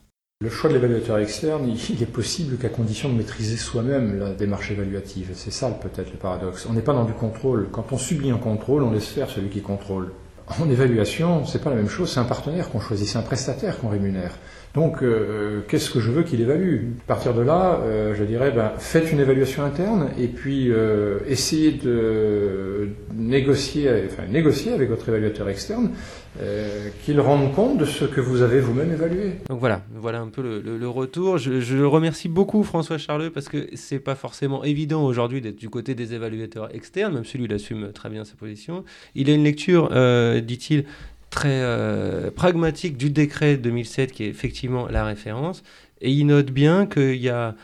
Le choix de l'évaluateur externe, il est possible qu'à condition de maîtriser soi-même la démarche évaluative. C'est ça peut-être le paradoxe. On n'est pas dans du contrôle. Quand on subit un contrôle, on laisse faire celui qui contrôle. En évaluation, c'est pas la même chose. C'est un partenaire qu'on choisit, c'est un prestataire qu'on rémunère. Donc, euh, qu'est-ce que je veux qu'il évalue? À partir de là, euh, je dirais, ben, faites une évaluation interne et puis euh, essayez de négocier, enfin, négocier avec votre évaluateur externe euh, qu'il rende compte de ce que vous avez vous-même évalué. Donc voilà, voilà un peu le, le, le retour. Je, je, remercie beaucoup François Charleux parce que c'est pas forcément évident aujourd'hui d'être du côté des évaluateurs externes, même il assume très bien sa position. Il a une lecture, euh, dit-il, très euh, pragmatique du décret 2007 qui est effectivement la référence. Et il note bien qu'il y a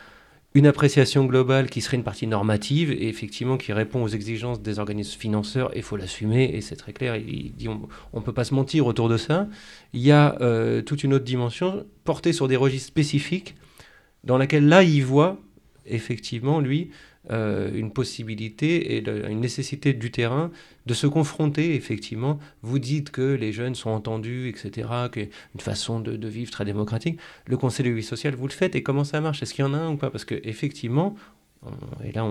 une appréciation globale qui serait une partie normative et effectivement qui répond aux exigences des organismes financeurs, il faut l'assumer, et c'est très clair, il dit on ne peut pas se mentir autour de ça. Il y a euh, toute une autre dimension portée sur des registres spécifiques dans laquelle là il voit effectivement, lui, euh, une possibilité et une nécessité du terrain de se confronter, effectivement. Vous dites que les jeunes sont entendus, etc., qu'il y a une façon de, vivre très démocratique. Le Conseil de vie sociale, vous le faites, et comment ça marche? Est-ce qu'il y en a un ou pas? Parce qu'effectivement, et là,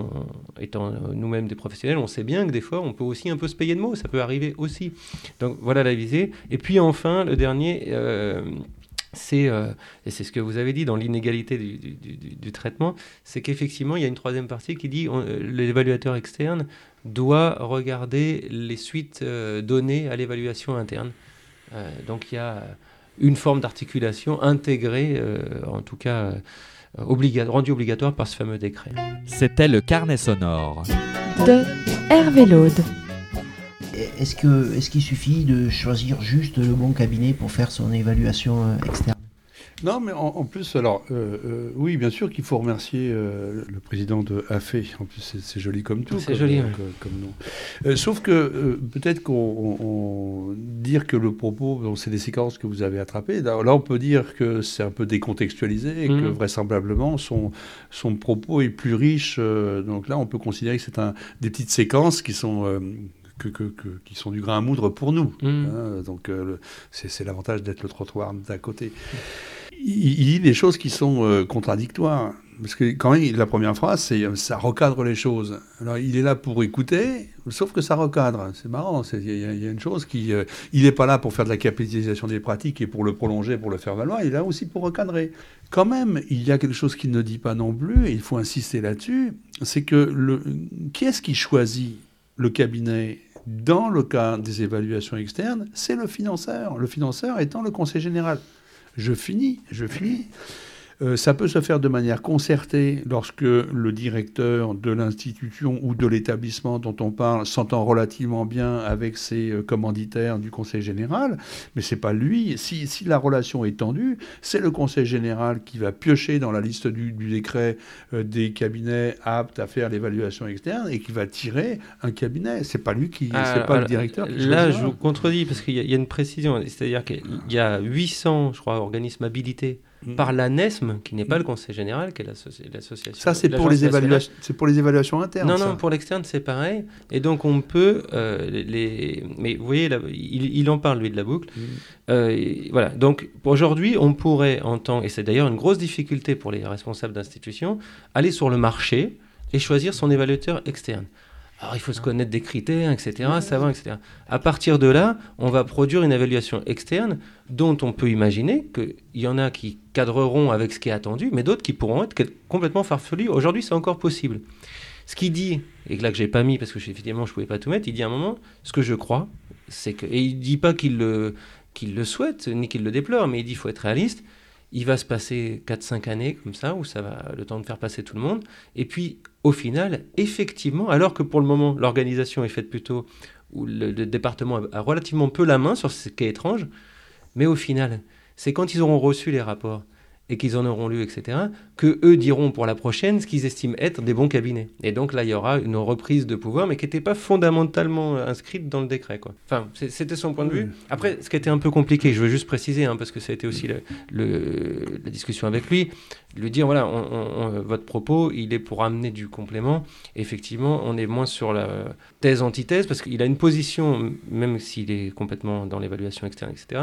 étant nous-mêmes des professionnels, on sait bien que des fois, on peut aussi un peu se payer de mots, ça peut arriver aussi. Donc voilà la visée. Et puis enfin, le dernier... Euh, c'est, euh, et c'est ce que vous avez dit dans l'inégalité du, du, du, du traitement, c'est qu'effectivement, il y a une troisième partie qui dit on, euh, l'évaluateur externe doit regarder les suites euh, données à l'évaluation interne. Euh, donc il y a une forme d'articulation intégrée, euh, en tout cas obliga rendue obligatoire par ce fameux décret. C'était le carnet sonore de Hervé Laude. Est-ce que est-ce qu'il suffit de choisir juste le bon cabinet pour faire son évaluation euh, externe? Non, mais en, en plus, alors, euh, euh, oui, bien sûr qu'il faut remercier euh, le président de AFE. En plus, c'est joli comme tout. C'est joli, comme, nom. Euh, sauf que peut-être qu'on on, dire que le propos, bon, c'est des séquences que vous avez attrapées. Là, on peut dire que c'est un peu décontextualisé et mmh. que vraisemblablement son, son propos est plus riche. donc là, on peut considérer que c'est des petites séquences qui sont que, que, que, qui sont du grain à moudre pour nous. Mmh. Hein, donc euh, c'est l'avantage d'être le trottoir d'à côté. Il, il dit des choses qui sont euh, contradictoires. Parce que quand même, la première phrase, c'est euh, ça recadre les choses. Alors il est là pour écouter, sauf que ça recadre. C'est marrant. Il y, a- il y a une chose qui. euh, il n'est pas là pour faire de la capitalisation des pratiques et pour le prolonger, pour le faire valoir. Il est là aussi pour recadrer. Quand même, il y a quelque chose qu'il ne dit pas non plus, et il faut insister là-dessus. C'est que le, qui est-ce qui choisit le cabinet dans le cas des évaluations externes C'est le financeur. Le financeur étant le conseil général. Je finis, je finis. Euh, ça peut se faire de manière concertée lorsque le directeur de l'institution ou de l'établissement dont on parle s'entend relativement bien avec ses euh, commanditaires du conseil général, mais c'est pas lui. Si, si la relation est tendue, c'est le conseil général qui va piocher dans la liste du, du décret euh, des cabinets aptes à faire l'évaluation externe et qui va tirer un cabinet. C'est pas lui qui, Ah, c'est pas alors, le directeur. Qui Là, je vous contredis parce qu'il y, y a une précision. C'est-à-dire qu'il y a 800, je crois, organismes habilités par l'ANESM, qui n'est pas le Conseil général, qui est l'associ- l'association. Ça, c'est pour, les évaluations- c'est pour les évaluations internes. Non, ça. non, pour l'externe, c'est pareil. Et donc, on peut euh, les. Mais vous voyez, là, il, il en parle, lui, de la boucle. Mm. Euh, voilà. Donc, aujourd'hui, on pourrait, en tant. Et c'est d'ailleurs une grosse difficulté pour les responsables d'institutions, aller sur le marché et choisir son évaluateur externe. Alors, il faut se connaître des critères, etc., savoir, etc. À partir de là, on va produire une évaluation externe dont on peut imaginer qu'il y en a qui cadreront avec ce qui est attendu, mais d'autres qui pourront être complètement farfelus. Aujourd'hui, c'est encore possible. Ce qu'il dit, et là que j'ai pas mis parce que effectivement je pouvais pas tout mettre, il dit à un moment, ce que je crois, c'est que, et il dit pas qu'il le, qu'il le souhaite, ni qu'il le déplore, mais il dit faut être réaliste. Il va se passer 4-5 années comme ça, où ça va le temps de faire passer tout le monde. Et puis, au final, effectivement, alors que pour le moment, l'organisation est faite plutôt où le, le département a- relativement peu la main sur ce qui est étrange, mais au final, c'est quand ils auront reçu les rapports et qu'ils en auront lu, etc., que eux diront pour la prochaine ce qu'ils estiment être des bons cabinets. Et donc là, il y aura une reprise de pouvoir, mais qui n'était pas fondamentalement euh, inscrite dans le décret. Quoi. Enfin, c'était son point de vue. Après, ce qui était un peu compliqué, je veux juste préciser, hein, parce que ça a été aussi le- le- la discussion avec lui, lui dire, voilà, on- on- on- votre propos, il est pour amener du complément. Effectivement, on est moins sur la thèse-antithèse, parce qu'il a une position, même s'il est complètement dans l'évaluation externe, etc.,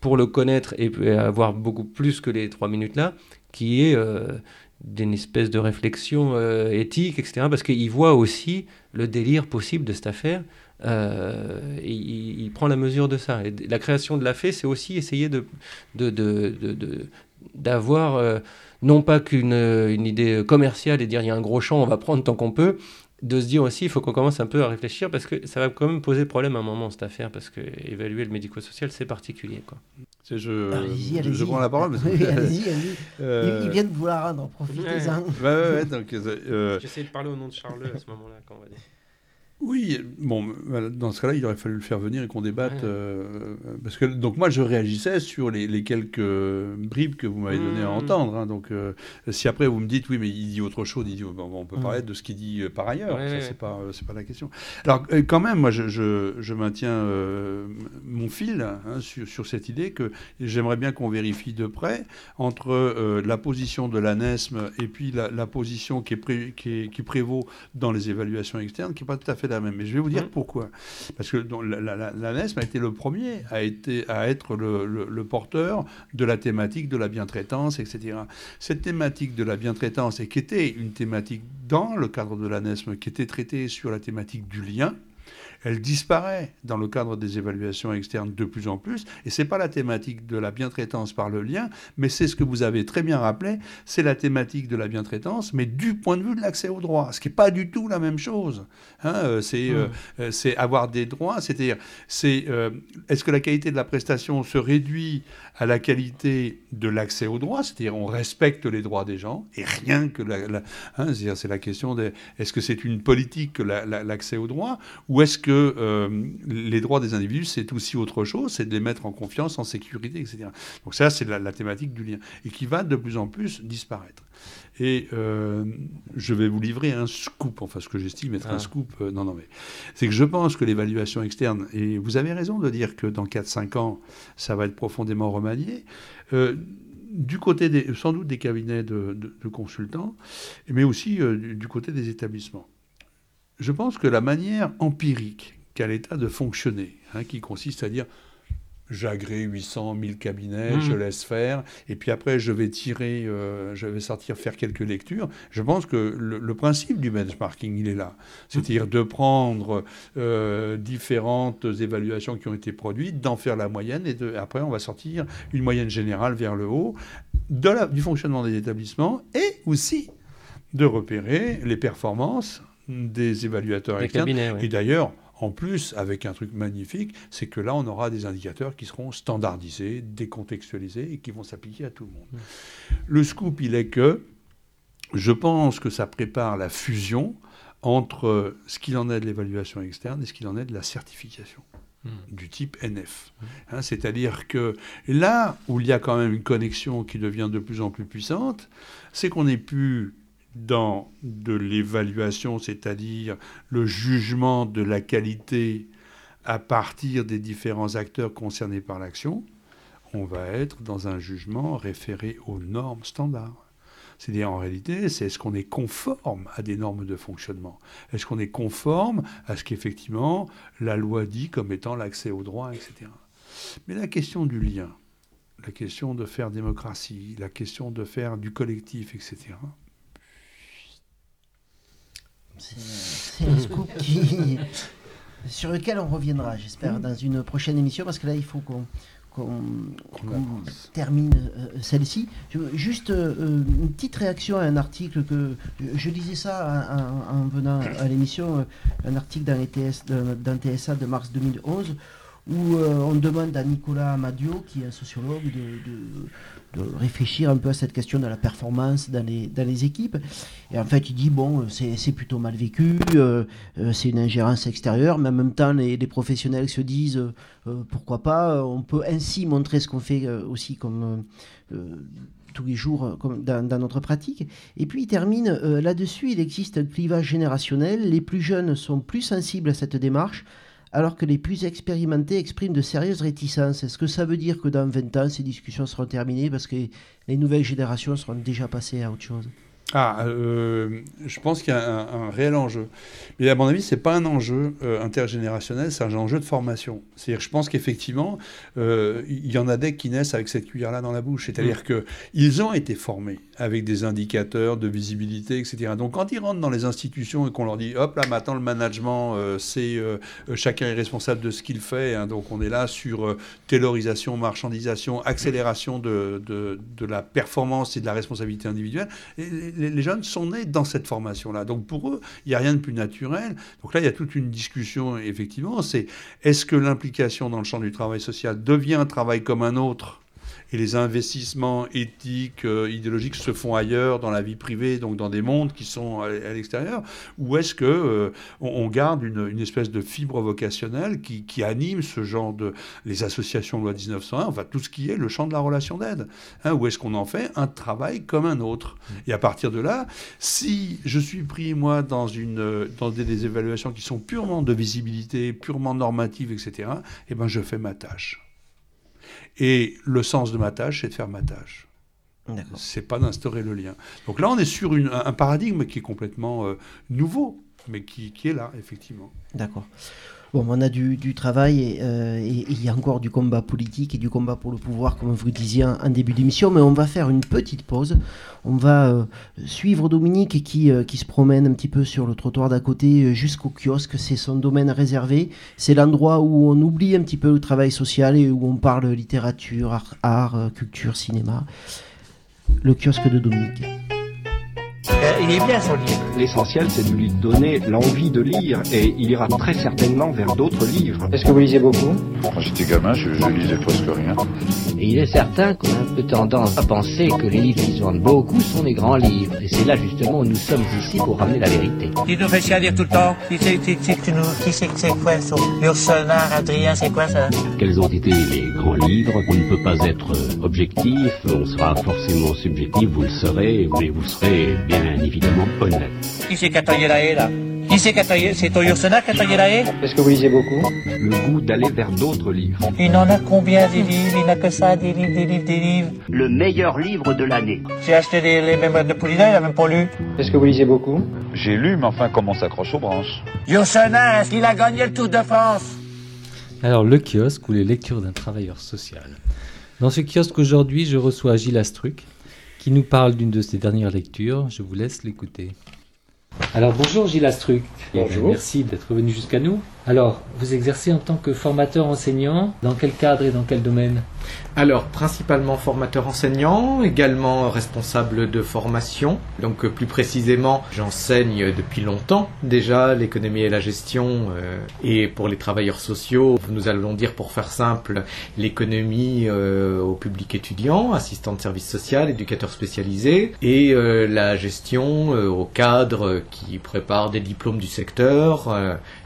pour le connaître et avoir beaucoup plus que les trois minutes là, qui est euh, d'une espèce de réflexion euh, éthique, etc. Parce qu'il voit aussi le délire possible de cette affaire. euh, il, prend la mesure de ça. La création de la fée, c'est aussi essayer de, d'avoir euh, non pas qu'une une idée commerciale et dire il y a un gros champ, on va prendre tant qu'on peut, de se dire aussi il faut qu'on commence un peu à réfléchir parce que ça va quand même poser problème à un moment cette affaire parce que évaluer le médico-social c'est particulier quoi. Je, Allez-y, je- allez-y. je prends la parole. parce que- Oui, allez-y, allez-y. Euh, Il, il vient de vous la rendre, profitez-en. Ouais, ouais, ouais, donc, euh, J'essaie de parler au nom de Charles à ce moment-là quand on va dire. Oui, bon, dans ce cas-là, il aurait fallu le faire venir et qu'on débatte. Ouais. euh, parce que, donc, moi, je réagissais sur les, les quelques bribes que vous m'avez donné à Mmh. entendre. hein. donc, euh, si après vous me dites, oui, mais il dit autre chose, il dit, bon, on peut Mmh. parler de ce qu'il dit euh, par ailleurs. Ouais, ça, ouais, c'est pas, c'est pas la question. Alors, quand même, moi, je, je, je maintiens euh, mon fil hein, sur, sur cette idée que j'aimerais bien qu'on vérifie de près entre la position de l'ANESM et puis la, la position qui, est pré- qui, est- qui prévaut dans les évaluations externes, qui n'est pas tout à fait la même. Mais je vais vous dire Mhm. pourquoi. Parce que donc, la- la- la- l'ANESM a été le premier à, été, à être le, le- le porteur de la thématique de la bientraitance, etc. Cette thématique de la bientraitance, et qui était une thématique dans le cadre de l'ANESM, qui était traitée sur la thématique du lien, elle disparaît dans le cadre des évaluations externes de plus en plus. Et c'est pas la thématique de la bientraitance par le lien, mais c'est ce que vous avez très bien rappelé, c'est la thématique de la bientraitance, mais du point de vue de l'accès aux droits, ce qui n'est pas du tout la même chose. Hein, euh, c'est euh, euh, c'est avoir des droits, c'est-à-dire, c'est euh, est-ce que la qualité de la prestation se réduit à la qualité de l'accès aux droits, c'est-à-dire on respecte les droits des gens et rien que la, la- hein, c'est la question de est-ce que c'est une politique que la- l'accès aux droits ou est-ce que euh, les droits des individus c'est aussi autre chose, c'est de les mettre en confiance, en sécurité, etc. Donc ça c'est la thématique du lien et qui va de plus en plus disparaître. Et euh, je vais vous livrer un scoop, enfin ce que j'estime être Ah. un scoop. euh, non, non, mais c'est que je pense que l'évaluation externe, et vous avez raison de dire que dans 4-5 ans, ça va être profondément remanié. euh, du côté des, sans doute des cabinets de, de- de consultants, mais aussi du, du côté des établissements. Je pense que la manière empirique qu'a l'État de fonctionner, hein, qui consiste à dire j'agrée 800, 1000 cabinets, Mmh. je laisse faire, et puis après je vais tirer, euh, je vais sortir faire quelques lectures. Je pense que le, le principe du benchmarking, il est là. C'est-à-dire de prendre euh, différentes évaluations qui ont été produites, d'en faire la moyenne, et de, après on va sortir une moyenne générale vers le haut de la- du fonctionnement des établissements, et aussi de repérer les performances des évaluateurs Des externes. cabinets, ouais. Et d'ailleurs, en plus, avec un truc magnifique, c'est que là, on aura des indicateurs qui seront standardisés, décontextualisés et qui vont s'appliquer à tout le monde. Le scoop, il est que je pense que ça prépare la fusion entre ce qu'il en est de l'évaluation externe et ce qu'il en est de la certification du type NF. Hein, C'est-à-dire que là où il y a quand même une connexion qui devient de plus en plus puissante, c'est qu'on n'est plus dans de l'évaluation, c'est-à-dire le jugement de la qualité à partir des différents acteurs concernés par l'action, on va être dans un jugement référé aux normes standards. C'est-à-dire en réalité, c'est est-ce qu'on est conforme à des normes de fonctionnement? Est-ce qu'on est conforme à ce qu'effectivement la loi dit comme étant l'accès au droit, etc. Mais la question du lien, la question de faire démocratie, la question de faire du collectif, etc. C'est un scoop qui, sur lequel on reviendra, j'espère, dans une prochaine émission, parce que là, il faut qu'on termine euh, celle-ci. Je- Juste euh, une petite réaction à un article que je lisais ça en, en- en venant à l'émission, euh, un article dans, les TS, dans, dans TSA de mars 2011 où euh, on demande à Nicolas Amadio, qui est un sociologue, de, réfléchir un peu à cette question de la performance dans les, équipes. Et en fait, il dit, bon, c'est plutôt mal vécu, euh, euh, c'est une ingérence extérieure, mais en même temps, les, professionnels se disent, pourquoi pas, on peut ainsi montrer ce qu'on fait aussi comme... tous les jours comme dans, notre pratique. Et puis il termine là-dessus, il existe un clivage générationnel, les plus jeunes sont plus sensibles à cette démarche, alors que les plus expérimentés expriment de sérieuses réticences. Est-ce que ça veut dire que dans 20 ans, ces discussions seront terminées parce que les nouvelles générations seront déjà passées à autre chose? Ah, euh, je pense qu'il y a un, un réel enjeu. Mais à mon avis, c'est pas un enjeu euh, intergénérationnel, c'est un enjeu de formation. C'est-à-dire, je pense qu'effectivement, euh, il y en a des qui naissent avec cette cuillère-là dans la bouche. C'est-à-dire que ils ont été formés avec des indicateurs de visibilité, etc. Donc, quand ils rentrent dans les institutions et qu'on leur dit, hop là, maintenant le management, c'est chacun est responsable de ce qu'il fait. hein. donc, on est là sur taylorisation, marchandisation, accélération de, de, de la performance et de la responsabilité individuelle. Et les, jeunes sont nés dans cette formation-là. Donc, pour eux, il n'y a rien de plus naturel. Donc là, il y a toute une discussion, effectivement. C'est est-ce que l'implication dans le champ du travail social devient un travail comme un autre? Et les investissements éthiques, euh, idéologiques se font ailleurs, dans la vie privée, donc dans des mondes qui sont à, à l'extérieur, ou est-ce que euh, on, on garde une, une espèce de fibre vocationnelle qui, qui anime ce genre de les associations loi 1901, enfin tout ce qui est le champ de la relation d'aide, hein, ou est-ce qu'on en fait un travail comme un autre? Et à partir de là, si je suis pris moi dans une euh, dans des, des évaluations qui sont purement de visibilité, purement normatives, etc., eh ben je fais ma tâche. Et le sens de ma tâche, c'est de faire ma tâche. C'est pas d'instaurer le lien. Donc là, on est sur une- un paradigme qui est complètement euh, nouveau, mais qui, qui est là, effectivement. D'accord. Bon, on a du, travail et, euh, et- il y a encore du combat politique et du combat pour le pouvoir, comme vous le disiez en, début d'émission, mais on va faire une petite pause. On va euh, suivre Dominique qui, euh, qui se promène un petit peu sur le trottoir d'à côté jusqu'au kiosque. C'est son domaine réservé. C'est l'endroit où on oublie un petit peu le travail social et où on parle littérature, art, culture, cinéma. Le kiosque de Dominique. Il est bien son livre. L'essentiel, c'est de lui donner l'envie de lire et il ira très certainement vers d'autres livres. Est-ce que vous lisez beaucoup? Quand j'étais gamin, je, je lisais presque rien. Et il est certain qu'on a un peu tendance à penser que les livres qui se vendent beaucoup sont les grands livres. Et c'est là justement où nous sommes ici pour ramener la vérité. Tu nous fais dire tout le temps. Qui c'est que c'est quoi ça? Adrien, c'est quoi ça? Quels ont été les grands livres? On ne peut pas être euh, objectif, on sera forcément subjectif, vous le serez, mais vous serez bien évidemment honnête. Qui c'est qui a taillé la haie là? Qui c'est qui a taillé C'est ton Ursenard qui a taillé la haie Est-ce que vous lisez beaucoup? Le goût d'aller vers d'autres livres. Il en a combien des livres? Il n'a que ça, des livres, des livres, des livres. Le meilleur livre de l'année. J'ai acheté des, les mémoires de Poulina, il a même pas lu. Est-ce que vous lisez beaucoup? J'ai lu, mais enfin, comment on s'accroche aux branches? Ursenard, il a gagné le Tour de France? Alors, le kiosque ou les lectures d'un travailleur social. Dans ce kiosque aujourd'hui, je reçois Gilles Astruc, qui nous parle d'une de ses dernières lectures. Je vous laisse l'écouter. Alors bonjour Gilles Astruc. Bonjour. Merci d'être venu jusqu'à nous. Alors, vous exercez en tant que formateur enseignant, dans quel cadre et dans quel domaine? Alors, principalement formateur enseignant, également responsable de formation. Donc, euh, plus précisément, j'enseigne depuis longtemps déjà l'économie et la gestion. euh, et pour les travailleurs sociaux, nous allons dire pour faire simple, l'économie euh, au public étudiant, assistant de service social, éducateur spécialisé, et la gestion au cadre qui prépare des diplômes du secteur,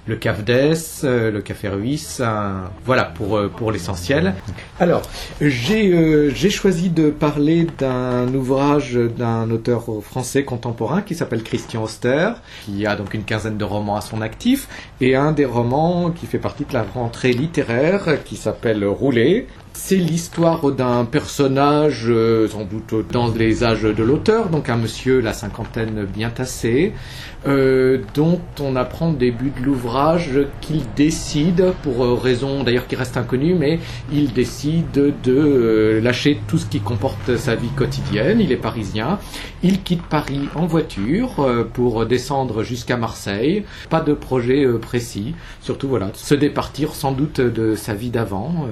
le CAFDES, euh, le Café Ruisse, un- voilà pour, euh, pour l'essentiel. Alors, j'ai euh, choisi de parler d'un ouvrage d'un auteur français contemporain qui s'appelle Christian Auster, qui a donc une quinzaine de romans à son actif, et un des romans qui fait partie de la rentrée littéraire qui s'appelle Rouler. C'est l'histoire d'un personnage, euh, sans doute dans les âges de l'auteur, donc un monsieur, la cinquantaine bien tassé, euh, dont on apprend au début de l'ouvrage qu'il décide, pour euh, raison d'ailleurs qui reste inconnue, mais il décide de lâcher tout ce qui comporte sa vie quotidienne. Il est parisien. Il quitte Paris en voiture pour descendre jusqu'à Marseille. Pas de projet précis. Surtout voilà, se départir sans doute de sa vie d'avant.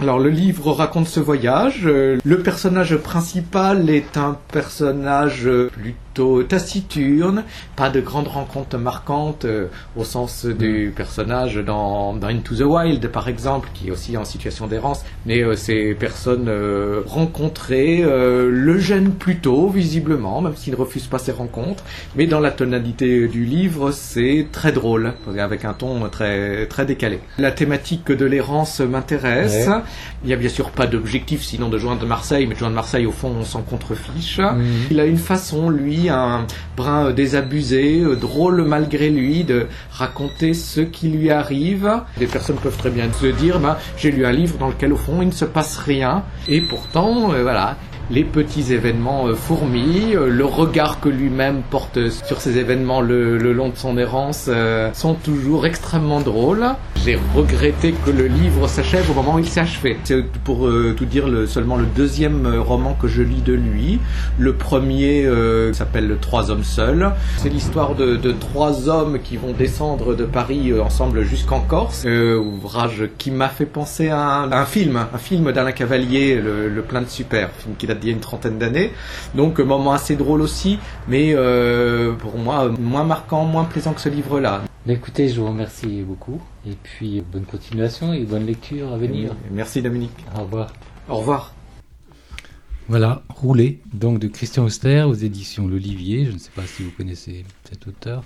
Alors le livre raconte ce voyage. Euh, Le personnage principal est un personnage euh, plutôt taciturne, pas de grandes rencontres marquantes euh, au sens du personnage dans, dans Into the Wild par exemple, qui est aussi en situation d'errance, mais euh, ces personnes euh, rencontrées le gênent plutôt visiblement, même s'il ne refuse pas ces rencontres, mais dans la tonalité du livre c'est très drôle, avec un ton très, très décalé. La thématique de l'errance m'intéresse, Ouais. il n'y a bien sûr pas d'objectif sinon de joindre Marseille, mais de joindre Marseille au fond on s'en contrefiche. Mhm. Il a une façon, lui, un brin euh, désabusé, euh, drôle malgré lui, de raconter ce qui lui arrive. Des personnes peuvent très bien se dire, bah, j'ai lu un livre dans lequel au fond il ne se passe rien, et pourtant, euh, voilà. Les petits événements euh, fourmillent, euh, le regard que lui-même porte sur ces événements le, long de son errance euh, sont toujours extrêmement drôles. J'ai regretté que le livre s'achève au moment où il s'est achevé. C'est pour tout dire le, seulement le deuxième roman que je lis de lui. Le premier s'appelle Le Trois hommes seuls. C'est l'histoire de, trois hommes qui vont descendre de Paris ensemble jusqu'en Corse. Ouvrage qui m'a fait penser à un, film, un film d'Alain Cavalier, le, le plein de super, date d'il y a une trentaine d'années. Donc euh, moment assez drôle aussi, mais euh, pour moi moins marquant, moins plaisant que ce livre-là. Bah, Écoutez, je vous remercie beaucoup. Et puis, bonne continuation et bonne lecture à venir. Merci Dominique. Au revoir. Au revoir. Voilà, Rouler, donc de Christian Auster aux éditions L'Olivier. Je ne sais pas si vous connaissez cet auteur.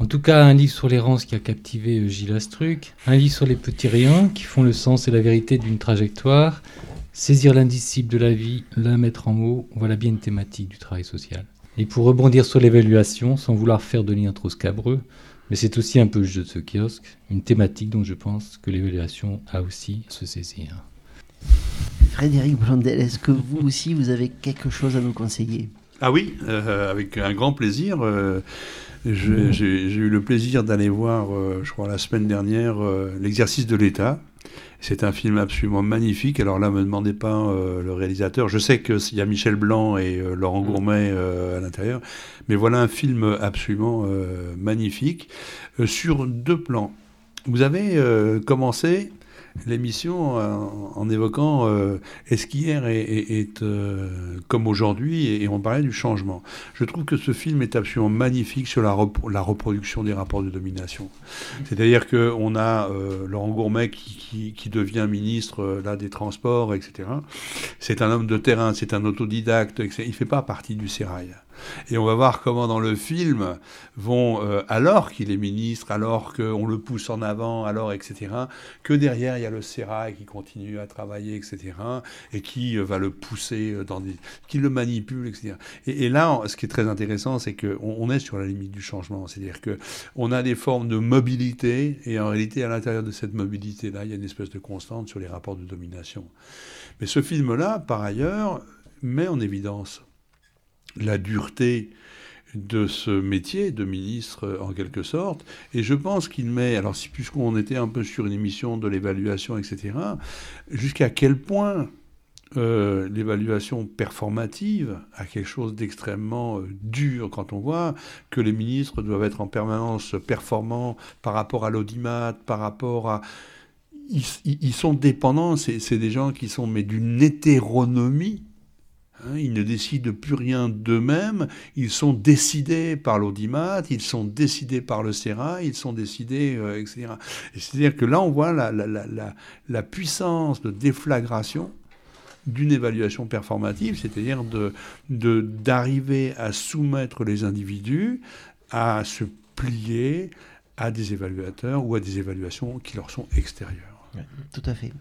En tout cas, un livre sur l'errance qui a captivé euh, Gilles Astruc, un livre sur les petits riens qui font le sens et la vérité d'une trajectoire, saisir l'indicible de la vie, la mettre en mots, voilà bien une thématique du travail social. Et pour rebondir sur l'évaluation, sans vouloir faire de lien trop scabreux, mais c'est aussi un peu le jeu de ce kiosque, une thématique dont je pense que l'évaluation a aussi à se saisir. Frédéric Blondel, est-ce que vous aussi, vous avez quelque chose à nous conseiller? Ah oui, euh, avec un grand plaisir. euh, je- J'ai j'ai eu le plaisir d'aller voir, euh, je crois, la semaine dernière, euh, L'exercice de l'État. C'est un film absolument magnifique. Alors là, me demandez pas euh, le réalisateur. Je sais qu'il y a Michel Blanc et euh, Laurent Gourmet euh, à l'intérieur. Mais voilà un film absolument magnifique sur deux plans. Vous avez commencé l'émission en, évoquant euh, est-ce qu'hier est, euh, comme aujourd'hui et, on parlait du changement. Je trouve que ce film est absolument magnifique sur la, rep- la reproduction des rapports de domination. C'est-à-dire qu'on a euh, Laurent Gourmet qui devient ministre euh, là, des Transports, etc. C'est un homme de terrain, c'est un autodidacte, etc. il ne fait pas partie du sérail. Et on va voir comment dans le film vont, euh, alors qu'il est ministre, alors qu'on le pousse en avant, alors etc., que derrière il y a le sérail qui continue à travailler, etc., et qui euh, va le pousser euh, dans qui le manipule, etc. Et, et là, ce qui est très intéressant, c'est qu'on on est sur la limite du changement, c'est-à-dire que on a des formes de mobilité, et en réalité, à l'intérieur de cette mobilité-là, il y a une espèce de constante sur les rapports de domination. Mais ce film-là, par ailleurs, met en évidence la dureté de ce métier de ministre en quelque sorte. Et je pense qu'il met, alors si puisqu'on était un peu sur une émission de l'évaluation, etc., jusqu'à quel point euh, l'évaluation performative a quelque chose d'extrêmement euh, dur quand on voit que les ministres doivent être en permanence performants par rapport à l'audimat, par rapport à... Ils, ils sont dépendants, c'est des gens qui sont mais d'une hétéronomie ils ne décident plus rien d'eux-mêmes, ils sont décidés par l'audimat, ils sont décidés par le SERA, ils sont décidés, euh, etc. C'est-à-dire que là, on voit la, la, puissance de déflagration d'une évaluation performative, c'est-à-dire d'arriver à soumettre les individus à se plier à des évaluateurs ou à des évaluations qui leur sont extérieures. tout à fait.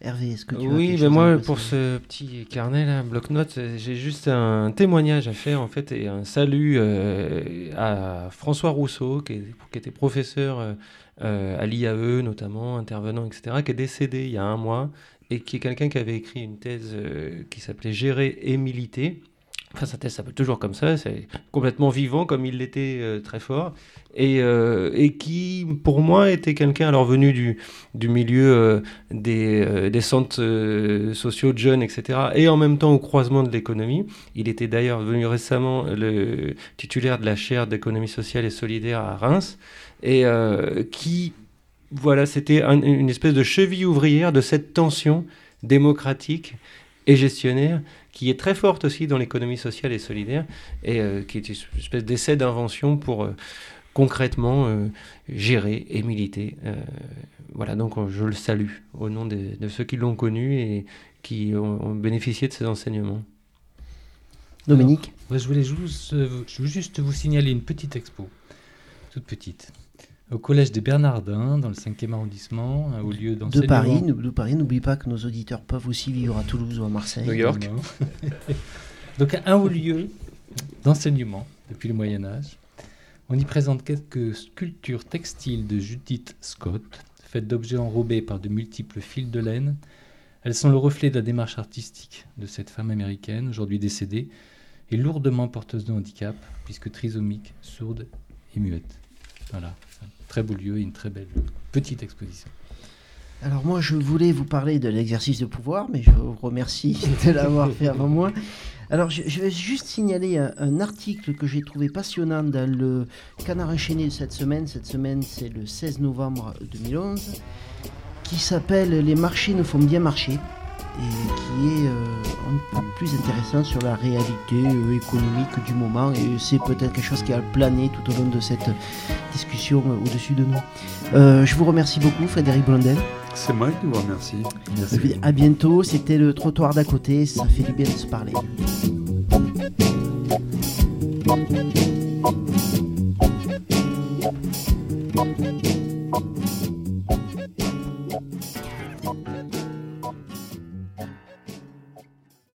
Hervé, est-ce que tu Oui, mais moi, pour ce petit carnet, là, bloc-notes, j'ai juste un témoignage à faire, en fait, et un salut euh, à François Rousseau, qui, était professeur euh, à l'IAE, notamment, intervenant, etc., qui est décédé il y a un mois, et qui est quelqu'un qui avait écrit une thèse euh, qui s'appelait Gérer et militer. Enfin, sa thèse s'appelle toujours comme ça, c'est complètement vivant, comme il l'était très fort et, euh, et, qui, pour moi, était quelqu'un, alors venu du, milieu euh, des, euh, des, centres sociaux de jeunes, etc., et en même temps au croisement de l'économie. Il était d'ailleurs venu récemment le titulaire de la chaire d'économie sociale et solidaire à Reims, et qui, voilà, c'était une espèce de cheville ouvrière de cette tension démocratique et gestionnaire qui est très forte aussi dans l'économie sociale et solidaire, et qui est une espèce d'essai d'invention pour concrètement euh, gérer et militer. Euh, voilà, donc je le salue au nom de, ceux qui l'ont connu et qui ont, bénéficié de ses enseignements. Dominique Je voulais juste, juste vous signaler une petite expo, toute petite au collège des Bernardins, dans le 5e arrondissement, un haut lieu d'enseignement. De Paris, de Paris, n'oublie pas que nos auditeurs peuvent aussi vivre à Toulouse ou à Marseille. New York. Donc un haut lieu d'enseignement depuis le Moyen Âge, on y présente quelques sculptures textiles de Judith Scott, faites d'objets enrobés par de multiples fils de laine. Elles sont le reflet de la démarche artistique de cette femme américaine, aujourd'hui décédée, et lourdement porteuse de handicap, puisque trisomique, sourde et muette. Voilà, très beau lieu une très belle petite exposition. Alors moi, je voulais vous parler de l'exercice de pouvoir, mais je vous remercie de l'avoir fait avant moi. Alors, je, vais juste signaler un, article que j'ai trouvé passionnant dans le Canard enchaîné de cette semaine. Cette semaine, c'est le 16 novembre 2011, qui s'appelle Les marchés nous font bien marcher et qui est euh, un peu plus intéressant sur la réalité euh, économique du moment. Et c'est peut-être quelque chose qui a plané tout au long de cette discussion euh, au-dessus de nous. je vous remercie beaucoup, Frédéric Blondel. C'est moi qui vous remercie. Merci. À bientôt. C'était le trottoir d'à côté. Ça fait du bien de se parler.